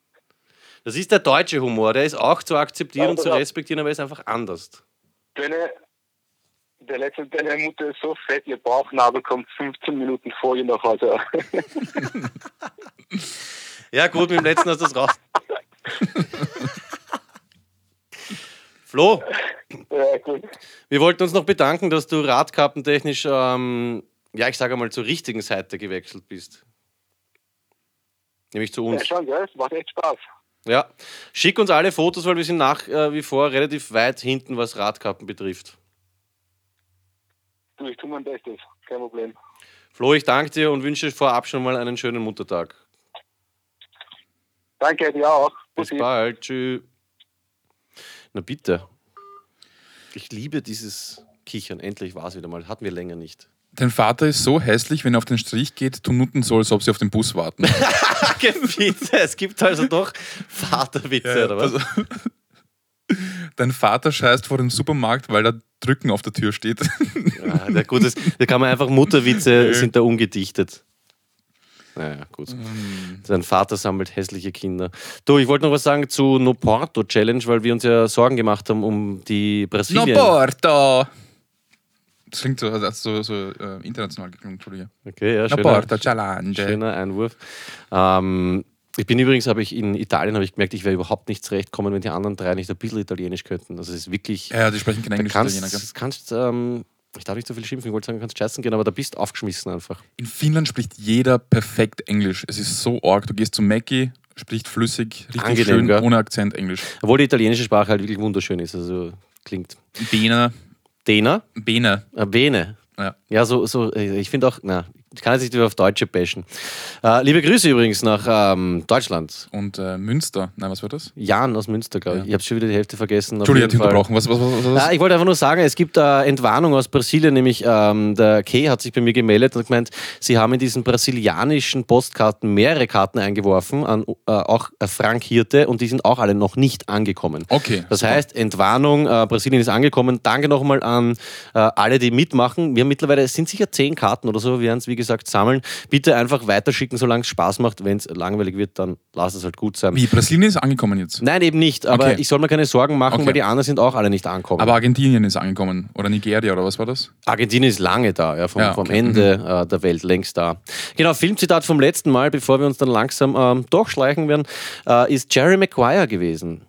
Das ist der deutsche Humor, der ist auch zu akzeptieren Ja, und zu respektieren, aber er ist einfach anders. Deine, der letzte, deine Mutter ist so fett, ihr Bauchnabel kommt 15 Minuten vor ihr nach Hause. Ja, gut, mit dem letzten hast du es raus. Flo, ja, gut. wir wollten uns noch bedanken, dass du radkappentechnisch, ähm, ja, ich sage mal, zur richtigen Seite gewechselt bist. Nämlich zu Ja, uns. schon, gell? Es macht echt Spaß. Ja. Schick uns alle Fotos, weil wir sind nach äh, wie vor relativ weit hinten, was Radkappen betrifft. Du, ich tue mein Bestes. Kein Problem. Flo, ich danke dir und wünsche vorab schon mal einen schönen Muttertag. Danke dir auch. Bis Bussi. bald. Tschüss. Na bitte. Ich liebe dieses Kichern. Endlich war es wieder mal. Hatten wir länger nicht. Dein Vater ist so hässlich, wenn er auf den Strich geht, tun nutten soll, als ob sie auf den Bus warten. bitte. Es gibt also doch Vaterwitze, oder was? Also, dein Vater scheißt vor dem Supermarkt, weil da Drücken auf der Tür steht. Ja, der, gut, das, da kann man einfach Mutterwitze sind da ungedichtet. Naja, gut. Sein Vater sammelt hässliche Kinder. Du, ich wollte noch was sagen zu No Porto Challenge, weil wir uns ja Sorgen gemacht haben um die no Brasilien. Porto! Das klingt so, also so, so äh, international geklungen, Entschuldige. Okay, ja, schöner, Porto Challenge. schöner Einwurf. Ähm, ich bin übrigens, habe ich in Italien habe ich gemerkt, ich wäre überhaupt nicht zurechtkommen, wenn die anderen drei nicht ein bisschen Italienisch könnten. Also es ist wirklich. Ja, die sprechen kein Englisch. kannst, Italiener, gell? kannst ähm, ich darf nicht so viel schimpfen, ich wollte sagen, du kannst scheißen gehen, aber da bist du aufgeschmissen einfach. In Finnland spricht jeder perfekt Englisch. Es ist so arg. Du gehst zu Mackie Spricht flüssig, richtig Angenehm, schön, gell? ohne Akzent Englisch. Obwohl die italienische Sprache halt wirklich wunderschön ist. Also klingt. Bene? Bene. Äh, Bene. Ja. Ja, so, so, ich finde auch, na, ich kann jetzt nicht wieder auf Deutsche bashen. Äh, liebe Grüße übrigens nach ähm, Deutschland. Und äh, Münster. Nein, was war das? Jan aus Münster, glaube ich. Ja. Ich habe schon wieder die Hälfte vergessen. Entschuldigung, ich unterbrochen. Was, was, was, was? Ah, ich wollte einfach nur sagen, es gibt äh, Entwarnung aus Brasilien, nämlich ähm, der Kay hat sich bei mir gemeldet und gemeint, sie haben in diesen brasilianischen Postkarten mehrere Karten eingeworfen, an äh, auch äh, frankierte und die sind auch alle noch nicht angekommen. Okay, Das super. heißt, Entwarnung, äh, Brasilien ist angekommen. Danke nochmal an äh, alle, die mitmachen. Wir haben mittlerweile, es sind sicher zehn Karten oder so, wir werden es wie gesagt sammeln. Bitte einfach weiterschicken, solange es Spaß macht. Wenn es langweilig wird, dann lass es halt gut sein. Wie, Brasilien ist angekommen jetzt. Nein, eben nicht. Aber Okay. ich soll mir keine Sorgen machen, Okay. weil die anderen sind auch alle nicht angekommen. Aber Argentinien ist angekommen. Oder Nigeria, oder was war das? Argentinien ist lange da, ja, vom, Ja, vom okay. Ende äh, der Welt längst da. Genau, Filmzitat vom letzten Mal, bevor wir uns dann langsam ähm, durchschleichen werden, äh, ist Jerry Maguire gewesen.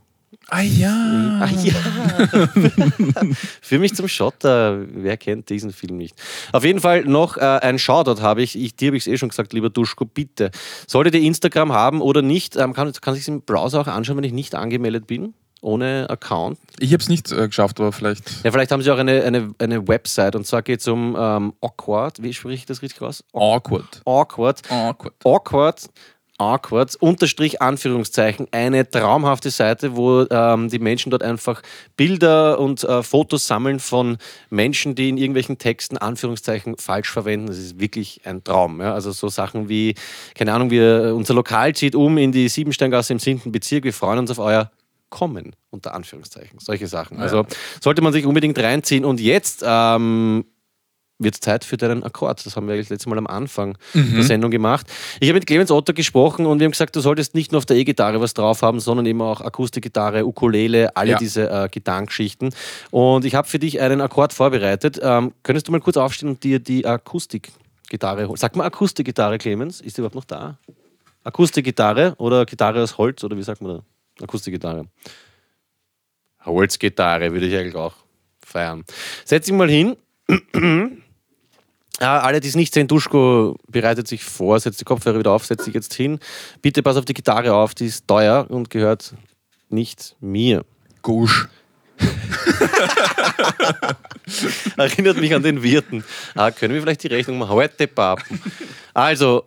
Ah ja. Ah ja. Für mich zum Schotter. Wer kennt diesen Film nicht? Auf jeden Fall noch äh, ein Shoutout habe ich. ich dir habe ich es eh schon gesagt, lieber Duschko, bitte. Solltet ihr Instagram haben oder nicht, ähm, kann, kann ich es im Browser auch anschauen, wenn ich nicht angemeldet bin? Ohne Account. Ich habe es nicht äh, geschafft, aber vielleicht. Ja, vielleicht haben sie auch eine, eine, eine Website und zwar geht es um ähm, Awkward. Wie spreche ich das richtig aus? Awkward. Awkward. Awkward. Awkward. Awkward, Unterstrich, Anführungszeichen, eine traumhafte Seite, wo ähm, die Menschen dort einfach Bilder und äh, Fotos sammeln von Menschen, die in irgendwelchen Texten Anführungszeichen falsch verwenden. Das ist wirklich ein Traum. Ja? Also so Sachen wie, keine Ahnung, wir, unser Lokal zieht um in die Siebensteingasse im 7. Bezirk, wir freuen uns auf euer Kommen, unter Anführungszeichen. Solche Sachen. Also sollte man sich unbedingt reinziehen. Und jetzt ähm, wird es Zeit für deinen Akkord. Das haben wir eigentlich das letzte Mal am Anfang der Sendung gemacht. Ich habe mit Clemens Otto gesprochen und wir haben gesagt, du solltest nicht nur auf der E-Gitarre was drauf haben, sondern eben auch Akustikgitarre, Ukulele, alle Ja. diese äh, Gitarrengeschichten. Und ich habe für dich einen Akkord vorbereitet. Ähm, könntest du mal kurz aufstehen und dir die Akustikgitarre holen? Sag mal Akustikgitarre, Clemens. Ist die überhaupt noch da? Akustikgitarre oder Gitarre aus Holz oder wie sagt man da? Akustikgitarre. Holzgitarre würde ich eigentlich auch feiern. Setz dich mal hin. Ja, alle, die es nicht sehen, Duschko bereitet sich vor, setzt die Kopfhörer wieder auf, setzt sich jetzt hin. Bitte pass auf die Gitarre auf, die ist teuer und gehört nicht mir. Gusch. Erinnert mich an den Wirten. Ah, können wir vielleicht die Rechnung machen? Heute Papen. Also,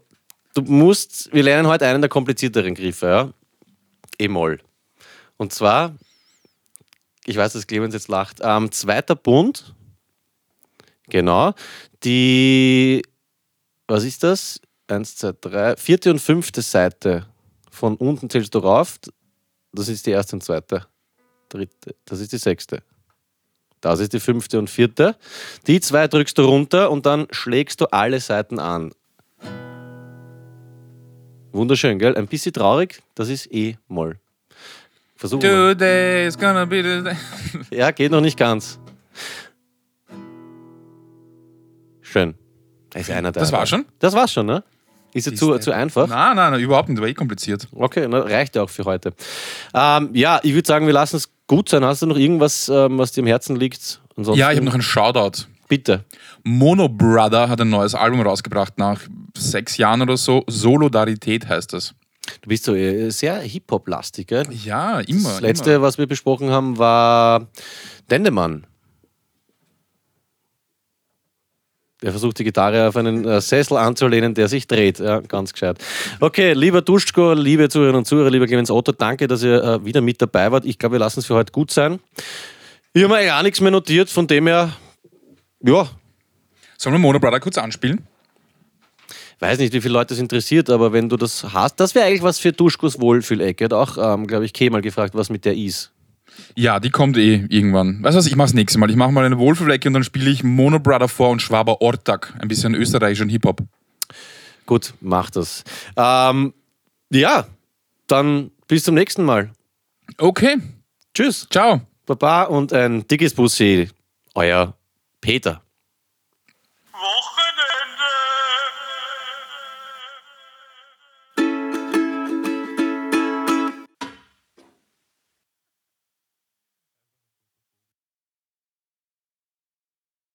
du musst, wir lernen heute einen der komplizierteren Griffe, ja? E-Moll. Und zwar, ich weiß, dass Clemens jetzt lacht, ähm, zweiter Bund, genau, die, was ist das? Eins, zwei, drei, vierte und fünfte Seite. Von unten zählst du rauf, das ist die erste und zweite. Dritte, das ist die sechste. Das ist die fünfte und vierte. Die zwei drückst du runter und dann schlägst du alle Seiten an. Wunderschön, gell? Ein bisschen traurig, das ist E-Moll. Versuchen wir. Today is gonna be the day. Ja, geht noch nicht ganz. Schön. Da ist einer da. Das war schon? Das war's schon, ne? Ist jetzt zu, zu einfach? Nein, nein, nein, überhaupt nicht. War eh kompliziert. Okay, na, reicht ja auch für heute. Ähm, ja, ich würde sagen, wir lassen es gut sein. Hast du noch irgendwas, ähm, was dir am Herzen liegt? Ansonsten, Ja, ich habe noch einen Shoutout. Bitte. Mono Brother hat ein neues Album rausgebracht nach sechs Jahren oder so. Solidarität heißt das. Du bist so äh, sehr Hip-Hop-lastig, gell? Ja, immer. Das letzte, immer. was wir besprochen haben, war Dendemann. Der versucht die Gitarre auf einen äh, Sessel anzulehnen, der sich dreht. Ja, ganz gescheit. Okay, lieber Duschko, liebe Zuhörerinnen und Zuhörer, lieber Clemens Otto, danke, dass ihr äh, wieder mit dabei wart. Ich glaube, wir lassen es für heute gut sein. Ich habe mir eigentlich auch nichts mehr notiert, von dem her, ja, Sollen wir Mono Brother kurz anspielen? weiß nicht, wie viele Leute es interessiert, aber wenn du das hast, das wäre eigentlich was für Duschkos Wohlfühlecke. Hat auch, ähm, glaube ich, Kay mal gefragt, was mit der ist. Ja, die kommt eh irgendwann. Weißt du was, ich mach's nächste Mal. Ich mache mal eine Wohlfühlecke und dann spiele ich Mono Brother vor und Schwaber Ortak. Ein bisschen österreichischen Hip-Hop. Gut, mach das. Ähm, ja, dann bis zum nächsten Mal. Okay, Tschüss, ciao. Baba und ein dickes Bussi. Euer Peter.